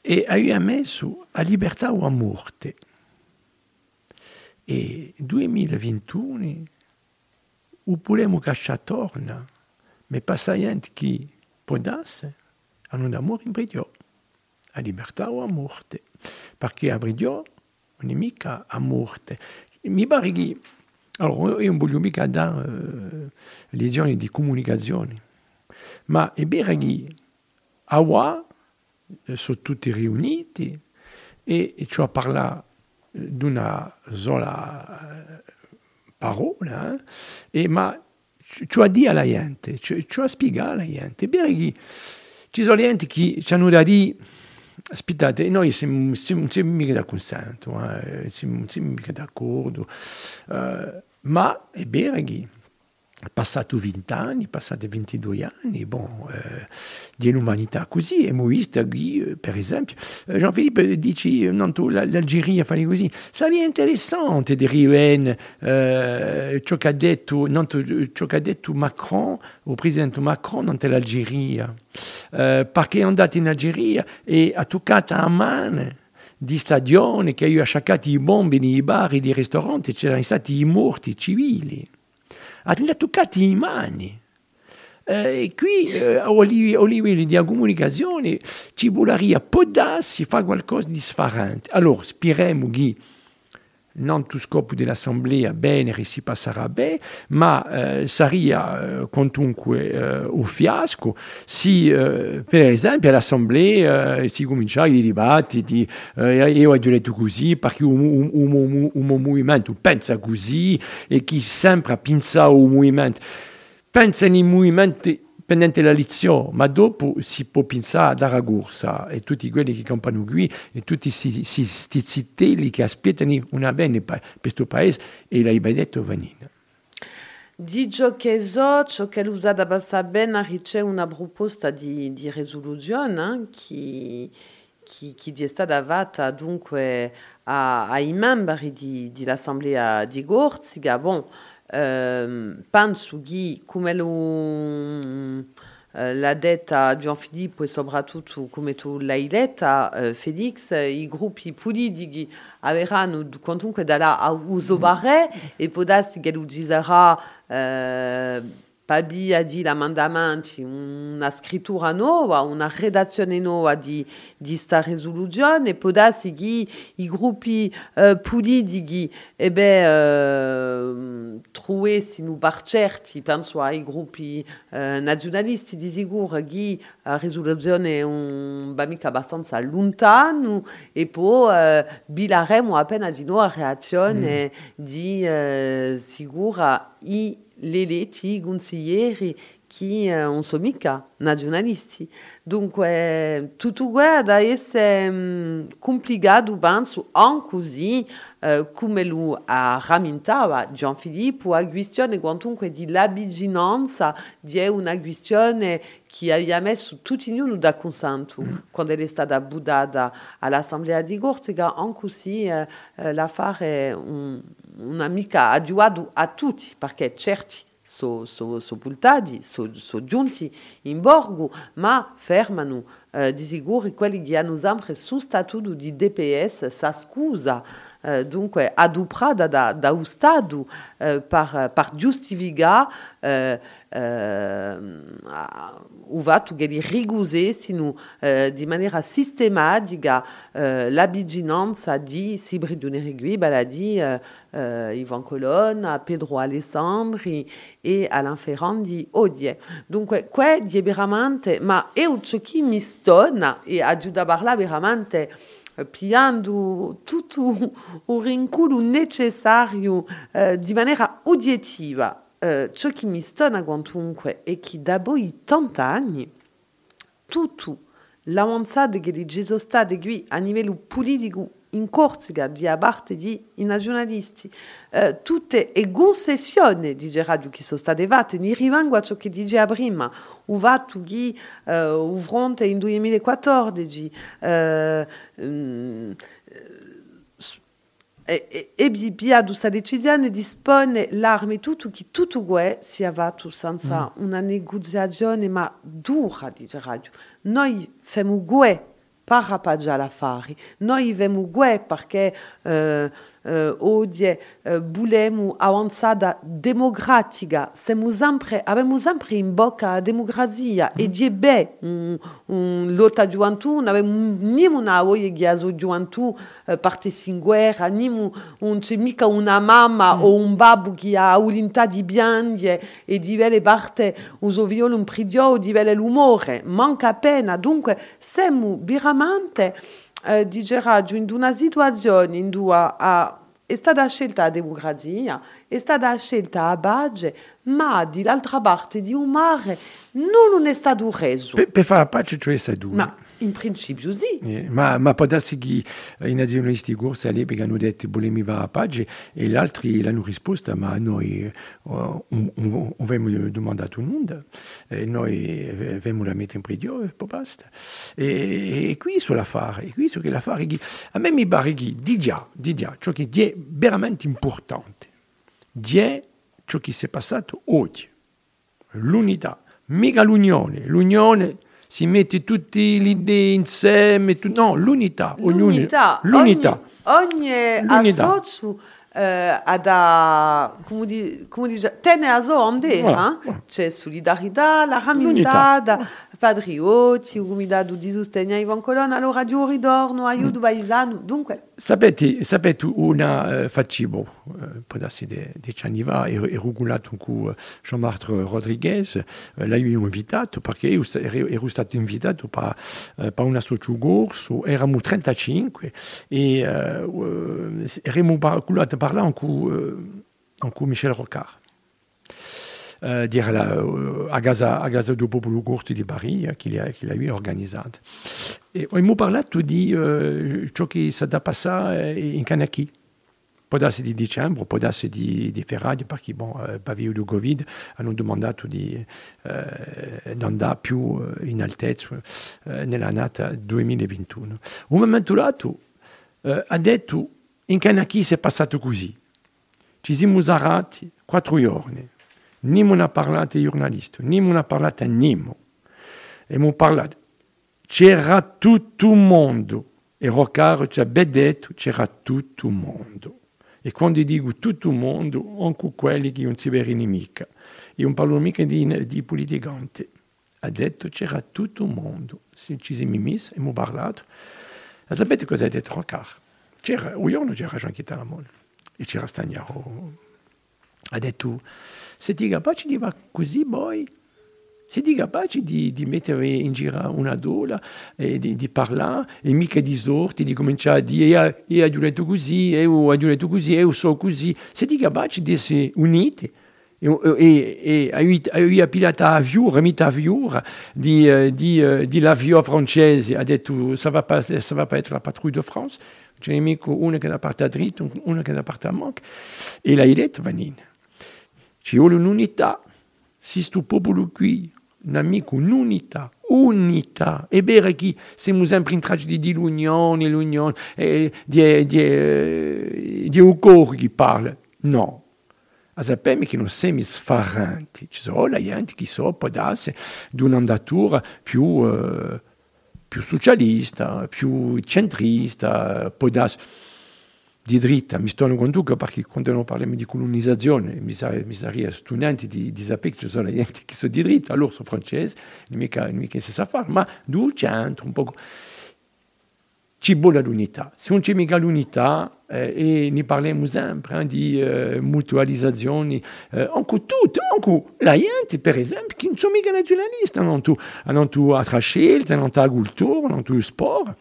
e a mis messo a libertà o a et en 2021 oppure caccia torna, ma qui che può darsi hanno un amore in prigione. a libertà o a morte, perché a Bridio non è mica a morte. Mi pare che, allora, io non voglio mica dare uh, eh, lezioni di comunicazione, ma è vero che a Wa eh, sono tutti riuniti e, e cioè parla eh, di una sola parola, eh? e, ma ciò cioè di alla gente, ci cioè, ciò cioè spiega alla gente. Bene che ci sono gente che ci hanno da aspettate, noi non siamo, mica d'accordo, santo, eh, siamo, mica d'accordo, eh, ma è Bereghi passato ans, passato 22 anni, bon, euh, dell'umanità così, Moïse, Guy, euh, par exemple. Euh, Jean-Philippe dit non l'Algérie l'Algeria fare così. Sarebbe intéressant di Riven euh, ciò, che ha detto, Macron, Macron, euh, il presidente Macron, non l'Algeria, eh, perché è andato in Algeria e ha toccato a mano di stadioni che ha des i bombi nei bar e nei ristoranti, c'erano stati i morti ha toccate in mani. Eh, qui eh, a, livello di comunicazione, ci cibularia può darsi fare qualcosa di sfarante. Allora, spiremo che non tu scopo dell'assemblea bene e si passerà bene, ma eh, sarà eh, comunque eh, un fiasco se eh, per esempio all'assemblea eh, si cominciano i dibattiti, eh, io ho detto così perché un, un, un, un movimento pensa così e chi sempre pensa a un movimento pensa nei movimenti la penentellalizio, ma dopo si può pensare ad Aragursa e tutti quelli che campano qui e tutti questi zitelli che aspettano una bene per questo paese e l'hai detto Vanina. Di ciò che so, ciò che l'usa da bassa bene, c'è una proposta di, di risoluzione che, eh, che, che è stata fatta dunque a, ai membri dell'assemblea di, di Gorziga. Bon, euh, Pansugi, comme euh, la dette à Jean Philippe et sobra tout comme tout la ilette euh, à Félix, groupe groupi puli digi avera nous comptons que dalla à Barret et podas galou dizara Pabi a dit la mandamenti hein, una scrittura on a redazione nova di, di sta risoluzione e poda euh, eh ben, euh, che euh, mm. i gruppi puli puliti che eh beh, eh, true, si nu barcerti, penso ai gruppi eh, nazionalisti di sicuro et la risoluzione è un bamica abbastanza lontano e poi eh, bilaremo appena di nuova reazione mm. di eh, sicura i eletti consiglieri che eh, non sono mica nazionalisti. Dunque, tutto guarda bah, essere um, complicato, penso, anche così eh, come lo ah, rammentava bah, Gianfilippo, la questione quantunque di une è una questione che aveva messo tutti noi da consenso mm. quando è stata buddata all'Assemblea di Corsica, anche così eh, l'affare è un... Um, un un'amica adiuadu a tutti, perché certi sono so, so buttati, sono so giunti in borgo, ma fermano eh, di sicuro quelli che hanno sempre su statu di DPS, sa scusa, eh, dunque adoperata da, da, Ustadu Stato eh, per, uvato euh, euh, va tout rigusessino eh, di maniera sistematica eh, la vigilanza di Sibri Dunerigui, Baladi, ben, Ivan euh, euh, Yvan Colonne, Pedro Alessandri et, et Alain Ferrandi Odie. Dunque, qua di veramente, ma è ce qui che mi stona e aiuta veramente piando tutto un rinculo necessario eh, di maniera oggettiva euh, Ce qui che mi stona quantunque è che da voi tout tutto che di qui a livello euh, politico in Corsica de parte di tutte le concessioni di Gerardo che sono prima, 2014 bi ebbibiadu sa decisione dispone l'arme tutto tout tutto gue si avatto senza mm. una negoziazione ma dura di radio Noi femu gue per rapagiare fari noi vemu gue perché... Uh, Eh, ovdje eh, bulemu avanzada democratica. siamo sempre, abbiamo sempre in bocca la democrazia mm. ed è bene un, un lotta gioventù, non abbiamo una voglia che la gioventù eh, parte in guerra, non c'è mica una mamma mm. o un babbo che ha volontà di piangere e di vele parte uso viola un pridio o di vele l'umore, manca appena, dunque siamo veramente eh, di geraggio in una situazione in cui è stata scelta la democrazia, è stata scelta la pace, ma dall'altra parte di un mare non è stato reso. Per, per fare la pace, cioè, sei due. Ma in principe sì. Eh, ma, ma può darsi che i nazionalisti corsi all'epoca e hanno detto volemi va a pace e gli altri l'hanno risposta ma noi uh, on, un, avevamo domandato un mondo e noi avevamo eh, la mettere in predio e poi basta. E, e qui fare, e qui su e che l'affare che a me mi pare che di già, di già, ciò che è veramente importante, è ciò che si è passato oggi, l'unità, mica l'unione, l'unione si mette tutte le idee insieme, tu... no, l'unità, l'unità, ognuno, l'unità. Ogni, ogni associazione eh, ha, come, di, come dice, tiene a sua onda, voilà. eh? c'è solidarietà, la ramità, Fadrio, Tirumidadu Dizustenia Ivan Colon, alors Radio Ridorno, Ayudu mm. Baizano, dunque. Sapete, sapete una euh, facibo, euh, de, de e, e euh, Jean-Martre Rodriguez, invitato, perché invitato pa, eh, pa un 35 e uh, Michel Rocard euh, dire la, euh, à Gaza, à Gaza du Popolo Curto de Paris, euh, qu'il a, qu'il a eu Et il m'a parlé, tu euh, dit, uh, ciò che sa da passare in Kanaki. Può darsi di dicembre, pas darsi di, di parce qu'ils bon, pas vu le Covid hanno domandato di eh, andare più in altezza eh, nell'annata 2021. Un momento lato eh, ha detto in Kanaki si passé passato così. Ci siamo usati quattro giorni. Nimeni n-a parlat de jurnalistul, nimeni n-a parlat E m-a C'era tutto il mondo. E Roccaro ci ha ben detto, c'era tutto il mondo. E quando dico tutto il mondo, anche quelli che non si vedono mica. E non parlo mica di, di politicante. Ha detto c'era tutto il mondo. Se ci siamo messi e abbiamo parlato. E sapete cosa ha detto Roccaro? C'era, un giorno c'era Jean Chitalamon e c'era Stagnaro. Ha detto... Se ti capaci di fare così, poi siete capaci di, di, mettere in gira una dola, e di, di, parlare, e mica di sorti, di cominciare a dire io eh, eh, ho detto così, io eh, oh, ho detto così, io oh, so così. Siete capaci di se unite e, e, e, e a pilata a viura, mita a viura, di, di, di la viura francese, ha detto ça va pas, ça va pas être la patrouille de France, c'è nemico una che da parte a dritta, una che da parte a manca, e il est Vanine. Ci vuole un'unità. Questo popolo qui, un amico, un'unità. Unità. E bere chi siamo sempre in traccia di l'unione, l'unione, eh, di, eh, di, eh, di un cuore che parla. No, a sappiamo che non siamo sfarranti, ci sono la gente che so, può darsi di un'andatura più, eh, più socialista, più centrista, può darsi... di dritta, mi sto conduco perché quando noi parliamo di colonizzazione, mi, sa, mi sarei studente di, di sapere che ci sono gente che sono di dritta, allora sono francese, non mica, non mica si sa fare, ma due centro un po'. C'è buona l'unità. Se non c'è mica l'unità, eh, e ne parliamo sempre hein, di eh, mutualizzazione, eh, anche tutto, anche la gente per esempio, che non sono mica nazionalisti, non tutto a trascelta, hanno tutto a cultura, non tutto sport.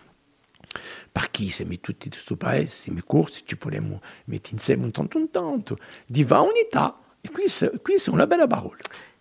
Par qui Perché c'est mi tutti questo paese, se mi corsi, ci possiamo mettere insieme un tant un tante dis va et puis et puis c'est una bella parole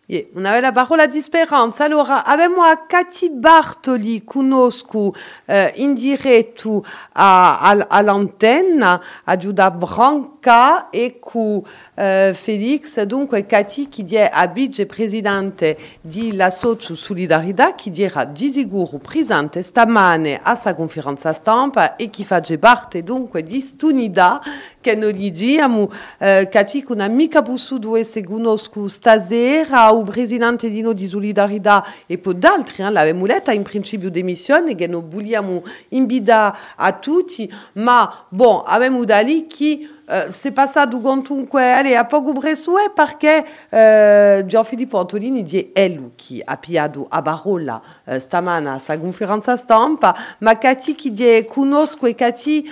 Yeah. On avait la parole di Speranza. alors avec moi Cati Bartoli, conosco eh, in diretto l'antenne, a Giuda Branca et cu euh, Félix, donc Cathy qui dit eh, abige presidente di la Solidarità qui dira di sicuro presente stamane a sa conferenza stampa e qui fait parte donc di stunida che noi li diamo uh, Cati che non ha mica possuto essere conosco stasera o presidente di Solidaridad, di Solidarità e poi d'altri, hein, l'avevamo a in principio demissione che non vogliamo imbida a tutti, ma bon, avevamo da lì chi euh, c'est pas ça allez, a allez presso è parquet Jean-Philippe euh, Antolini di elle » ha qui a Barolla barola euh, stamana sa conferenza stampa, ma dit chi di conosco e Cati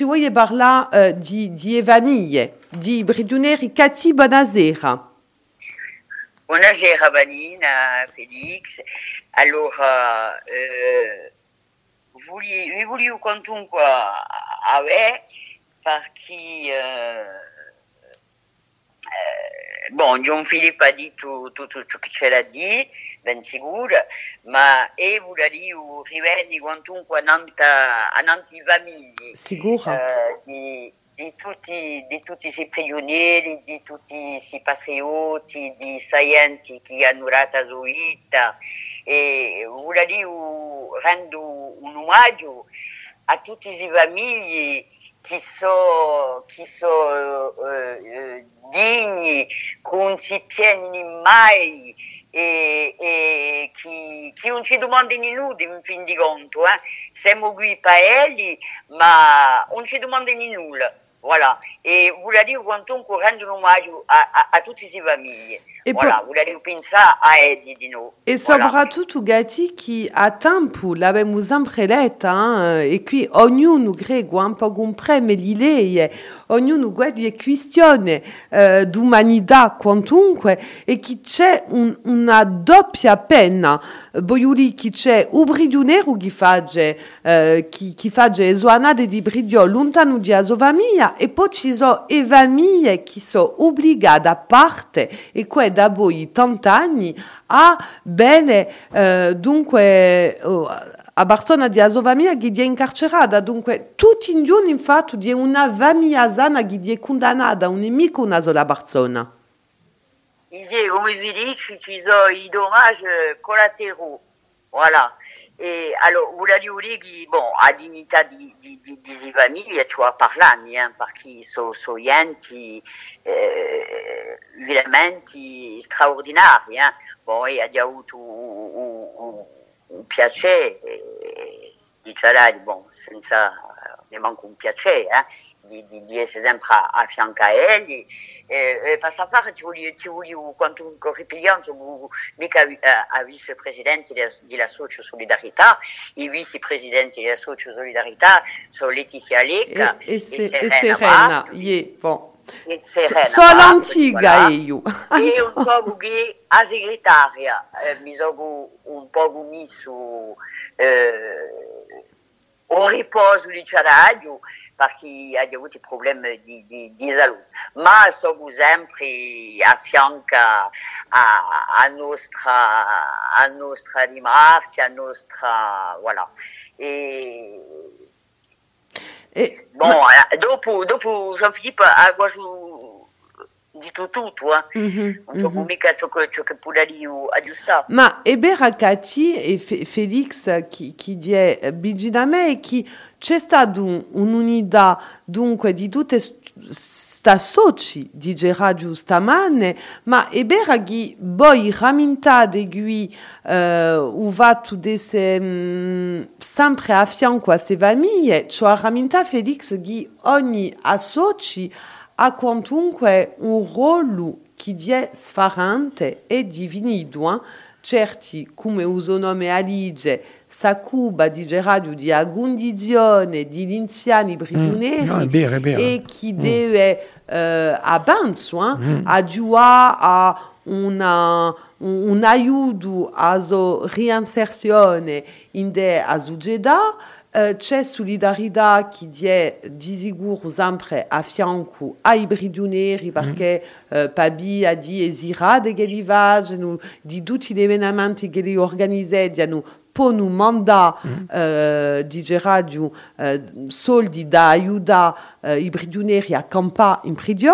voyais barla ci dit parlare di, di famiglie, di briduneri Cati Bonasera. Buonasera Vanina, Felix. vouliez, eh, voglio, mi quoi, comunque ah, ah, par chi eh, eh, bon, John Philip ha detto tutto ciò che c'era di, ben sicuro, ma Evula lì o Riverni quantunque a nanti famiglie eh, di, di, tutti, di tutti i prigionieri, di tutti i patrioti, di saienti che hanno rata zoita e Evula lì rendo un omaggio a tutte le famiglie chi so, chi so, eh, eh digni, non si tieni mai, e, e chi, chi, non ci domanda in inutile in fin di conto, eh? siamo qui paeli, ma non ci domanda in nulla. Voilà. E vuol dire quantunque rendono omaggio a, a, a tutte le famiglie. Et voilà, pensa a Edidino. E voilà. soprattutto Gatti che a tempo l'abbiamo sempre letta eh? e qui ognuno greco euh, un po' comprende l'idea, ognuno guarda e questione eh, d'umanità quantunque e qui c'è un, una doppia penna, voglio dire c'è un bridio nero che fa, eh, che, che fa esuanade di bridio lontano di Azovamia, e poi ci sono evamie che sono obbligate a parte e quelle e da voi tant'anni a bene, eh, dunque, oh, a Barcona di Asovamia che è incarcerata, dunque tutti i giorni infatti di una famiglia sana che è condannata, un nemico una sola Barcona. Dice, come si dice, ci sono i dommaggio collaterali, voilà. E allora, voulariuri qui bon a dignità di, di, di, di famiglia ci a parlarne eh, perché sono so enti eh, veramente straordinari. Hein. Eh. Poi ha avuto un, un, un, un piacere, eh, di Ciarari, bon, senza eh, ne manco un piacere, eh, de, de, exemplo Fianca a ele, e, eh, faça parte, Julio, quando Corripilhão, o Mica, a vice-presidente da Socio Solidaridade e vice-presidente da Socio Solidaridade, sou Letícia Leca e, e, e Serena. E, bom. Serena, só Lantiga e eu. Eu soube que a secretária eh, me jogo um pouco nisso, eh, o repouso de Charádio, parce qu'il y a des problèmes d'isolement. Mais nous sommes toujours à fianc à, notre, à démarche, à notre... Voilà. Et... bon, après, euh, Jean-Philippe, à euh, quoi dis dit tout tout toi ne peut vous dire ce que pour la ou ajusta ma et et Félix euh, qui qui dit bidjiname et qui c'è d'un un, un'unità dunque di tutte sta soci di Gerardio stamane, ma e vero che voi rammintate va eh, se mm, sempre a fianco a queste famiglie, cioè rammintate Felix che ogni associ a quantunque un ruolo che è sfarante e divinido, certi come uso nome Alige, Sakuba di Gerardio di Agundizione di Linziani Briduneri mm. no, è vero, è vero. e chi mm. deve euh, hein, mm. a avanzo eh, euh, mm. aggiungere a una, un aiuto alla reinserzione in de azuggeda eh, c'è solidarietà che die disiguro sempre a fianco ai briduneri mm. Pabi a di ezira de gelivage di tutti gli evenimenti che li nous po ponu manda mm. Mm-hmm. uh, dije uh, soldi da ajuda uh, i bridunerija kampa in pridio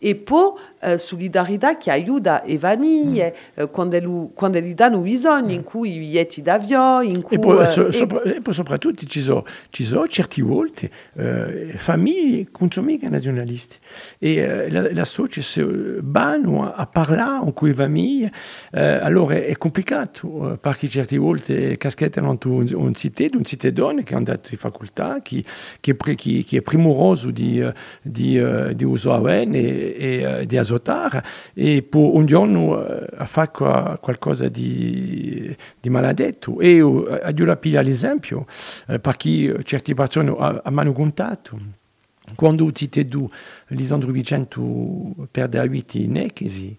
e po uh, solidarità che aiuta le famiglie mm. Mm-hmm. uh, quando, quando gli danno bisogno mm. in mm-hmm. cui i biglietti in e cui eh, e poi, uh, so, e... po soprattutto ci sono, ci so certe volte uh, famiglie consumate nazionalisti e uh, la, la società si vanno a parlare con le famiglie uh, allora è complicato uh, perché certe volte caschette non un, un cité, un cittadino che è andato in facoltà, che, che, che, che è primoroso di, di, di usare e, e, euh, di azotare e per un giorno ha euh, fatto qualcosa di, di maladetto. E a euh, Dio piglia l'esempio, perché certi persone hanno contato. Quando ti te du, Lisandro Vicento perde a 8 in Echesi,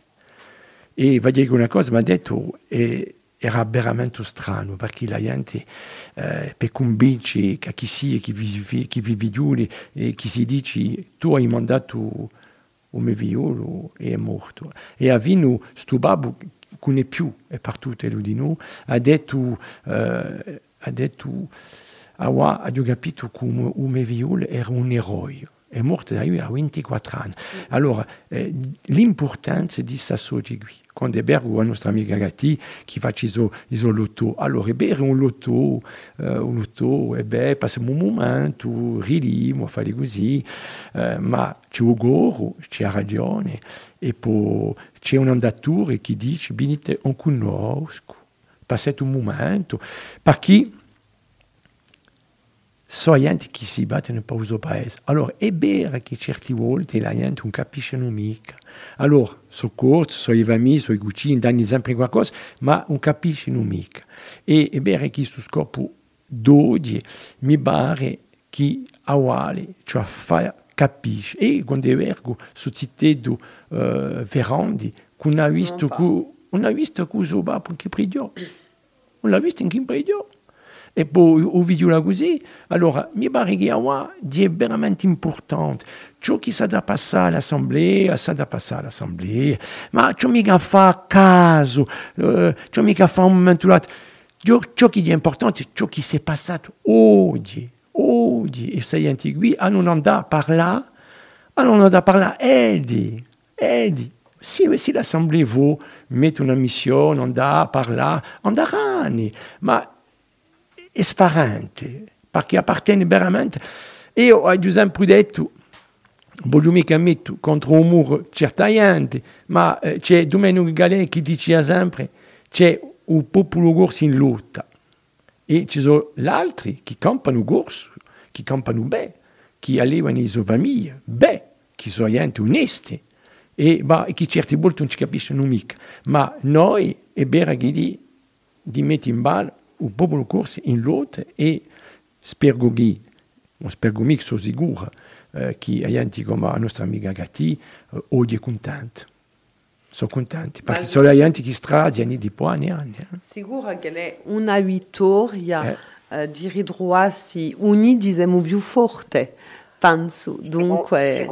E vi dire una cosa, mi ha detto, che era veramente strano, perché la gente, eh, per convincere che chi sia, chi vive, chi vive giù, e chi si dice, tu hai mandato un mio violo e è morto. E ha vinto questo babbo, che non è più, è partito lui di noi, ha detto, eh, ha detto, ah, capito che un mio violo era un eroe. è morte da lui a 24 anni. Allora, eh, l'importance de di Sasso Gigui. Quando è bergo la nostra amica Gatti, che fa iso, iso lotto, allora è bere un lotto, eh, un lotto, e beh, passiamo un momento, ridiamo, fare così, eh, ma c'è un goro, et ragione, e poi c'è un andatore che dice, venite on connaît, passate un momento, per chi So, chi si batte ne proprio paese. Alors, è vero che certe volte la gente capiche capisce mica. Allora, soccorso, vami, amici, gucci, cucini, danno sempre ma un capisce mica. E è vero euh, qui scopo d'oggi mi pare qui a tu cioè fa capisce. E quando su città di de Ferrandi, non ce a che... Non ce visto che usava qui vu qui et pour guzi. alors, mi barighiawa di è veramente importante. Ciò che sa da sa da ma ciò mica fa caso, euh, ciò mica fa un momento Ciò importante, ciò si passato oggi, oggi, e antigui, a non andare a a a edi, edi, si, si l'assemblée vaut, mettre une mission, on par là, on Ma è sparante, perché appartiene veramente. Io a eh, Giuseppe Prudetto voglio mica mettere contro un muro certamente, ma eh, c'è Domenico Galen che diceva sempre c'è un popolo corso in lotta e ci sono gli altri che campano corso, che campano bene, che allevano le sue famiglie, bene, che sono gente onesti e bah, che certe volte non ci capiscono mica, ma noi è vero che di, di mettere in ballo Le peuple corse est en lote et un spergo qui, un spergo mi qui est euh, sûr, bah, que les gens comme notre amie Gati sont contents. Ils sont contents parce que les gens qui ont été en train de se faire. Siguré qu'il y a une victoire de se faire unir, disons, plus fortes, je pense. Siguré.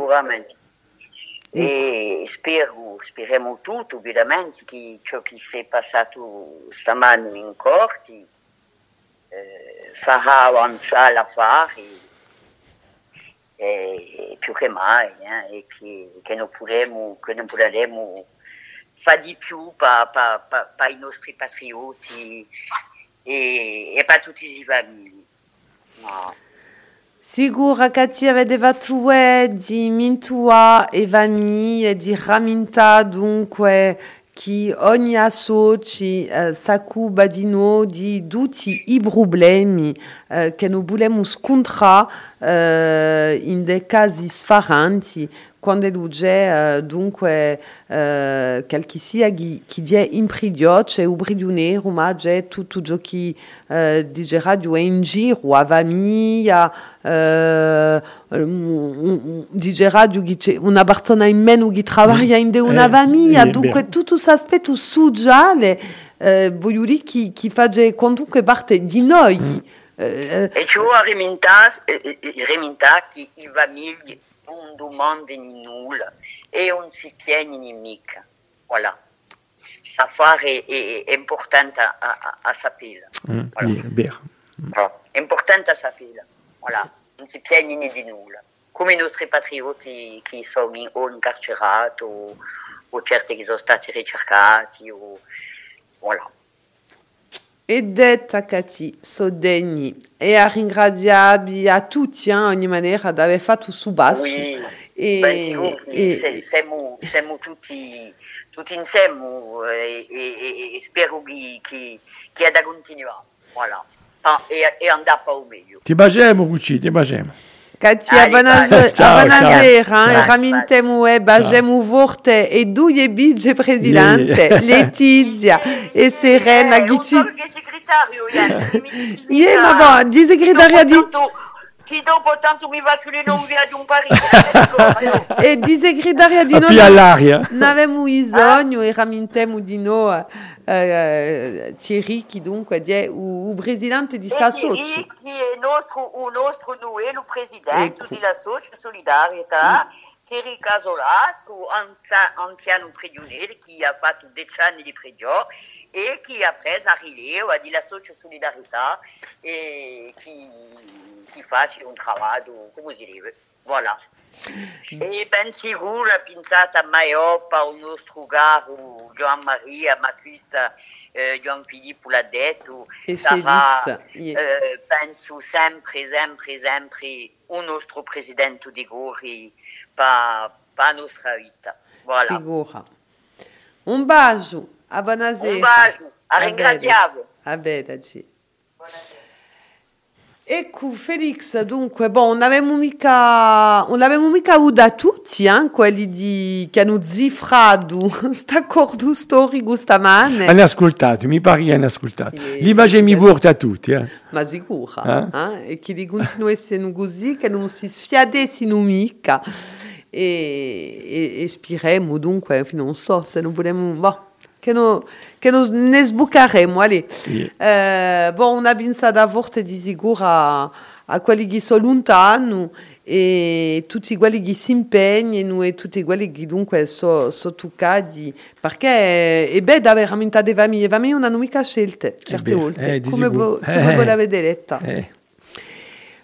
Et e spergo, speriamo tout, évidemment, que ce qui s'est passé cette année en Corti fahawansa la fari et e più mai eh, e che, che, non potremo, que nous potremo fare di più per pa, pa, pas i nostri patrioti e, et, et pas i bambini. No. Sigur akati avait evatue di mintua e vami e di raminta dunque que ogni soci uh, eh, s'accubadino di tutti i problemi uh, eh, che noi volemos contra uh, eh, in dei casi sfaranti quando Luce eh, dunque eh, qualche sia chi, chi dia impridio c'è un brigionero ma c'è tutto ciò che eh, di geradio è in giro a famiglia eh, mm, mm, mm, di geradio c'è una persona in meno che lavora in una famiglia eh, eh, dunque tutto questo aspetto sociale eh, voglio dire che, che fa comunque parte di noi eh, e ci vuole riminta, riminta che i famiglie demande ni nul et on s'y tient inimique. Voilà. Savoir est, est, importante à, sa pile. Voilà. Mm. Voilà. Importante à sa pile. Voilà. On s'y tient ni de Come comme nos patriotes qui sont in, o ou o, o che sono stati ricercati. voilà. ed è Takati Sodegni e a ringraziarvi a tutti eh, ogni maniera di aver fatto su basso. Oui, e, ben sicuro, e, siamo, siamo tutti, tutti, insieme e, e, e spero che, sia da continuare. Voilà. e, e andare un po' meglio. Ti baciamo, Cucci, ti baciamo. Katia, buonasera. Ramintemue, bagemu vorte e due bige presidente, Letizia e Serena Ghici. Ie, ma va, di segretaria di... Ti dopo tanto mi vacule non vi ad Et parito. E di segretaria di noi... Più all'aria. N'avemo bisogno e ramintemu di noi. Euh, euh, Thierry qui donc dit ou, ou dit de sa Thierry, qui est notre ou notre noué le président de la socio solidarité Thierry Casolas, ancien, prisonnier qui a fait des années de Prédior et qui après arrivé dit la saute Solidarité et qui, qui fait un travail, comme vous dites. Voilà. E eh, ben sicura pinzata maioppa un nostro garo Gian Maria, ma questa eh, Gian Filippo l'ha detto, e sarà, eh, penso sempre, sempre, sempre un nostro presidente di Gori pa, pa nostra vita. Voilà. Sicura. Un bacio, a buonasera. Un bacio, a ringraziamo. A bene, Buonasera. Ecco, Felix, dunque, boh, non l'avevamo mica, avuto avuta tutti, eh, quelli di Canuzzi Fradu, st'accordo storico stamane. Hanno ascoltato, mi pare che hanno ascoltato. L'immagine mi porta a tutti. Eh. Ma sicura, eh? eh? e che li continuassero così, che non si sfiadessero mica. E, e, e spiremo, dunque, non so, se non vogliamo... Boh che, no, che no, ne sbucaremo. Allì. Sì. Eh, bon, una pensata forte di sicuro a, a, quelli che sono lontani e tutti quelli che si impegnano e tutti quelli che dunque sono so toccati perché è bello avere veramente delle famiglie, le famiglie non hanno mica scelte eh certe volte, eh, come, vo, come eh. volevate letta. Eh.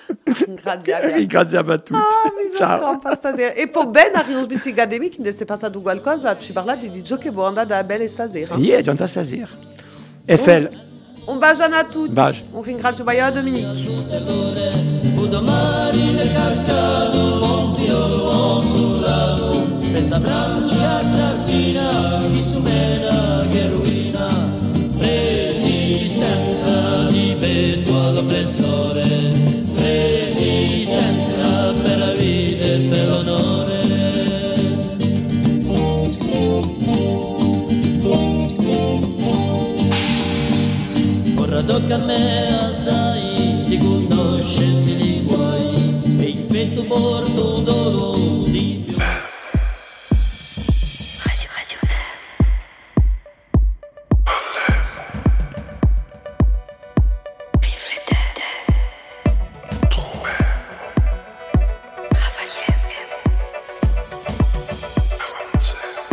Grande ah, ben, hein. à toutes. Ah, mas Ciao. eu prazer. E por bem, na Rios Mitigade, que nesse passado igual coisa, te parla di dizer que vou andar da bella stasera. E é, de andar estazer. Eiffel. Um beijo a todos. Beijo. Um ringrado maior, Dominique. O domani nel cascato, buon filo, buon sullato, pensa bravo, assassina, chi su che ruina, resistenza di petto all'oppressore. vide per l'onore. Corrado me alzai di gusto scemmi di guai e in petto porto dolore.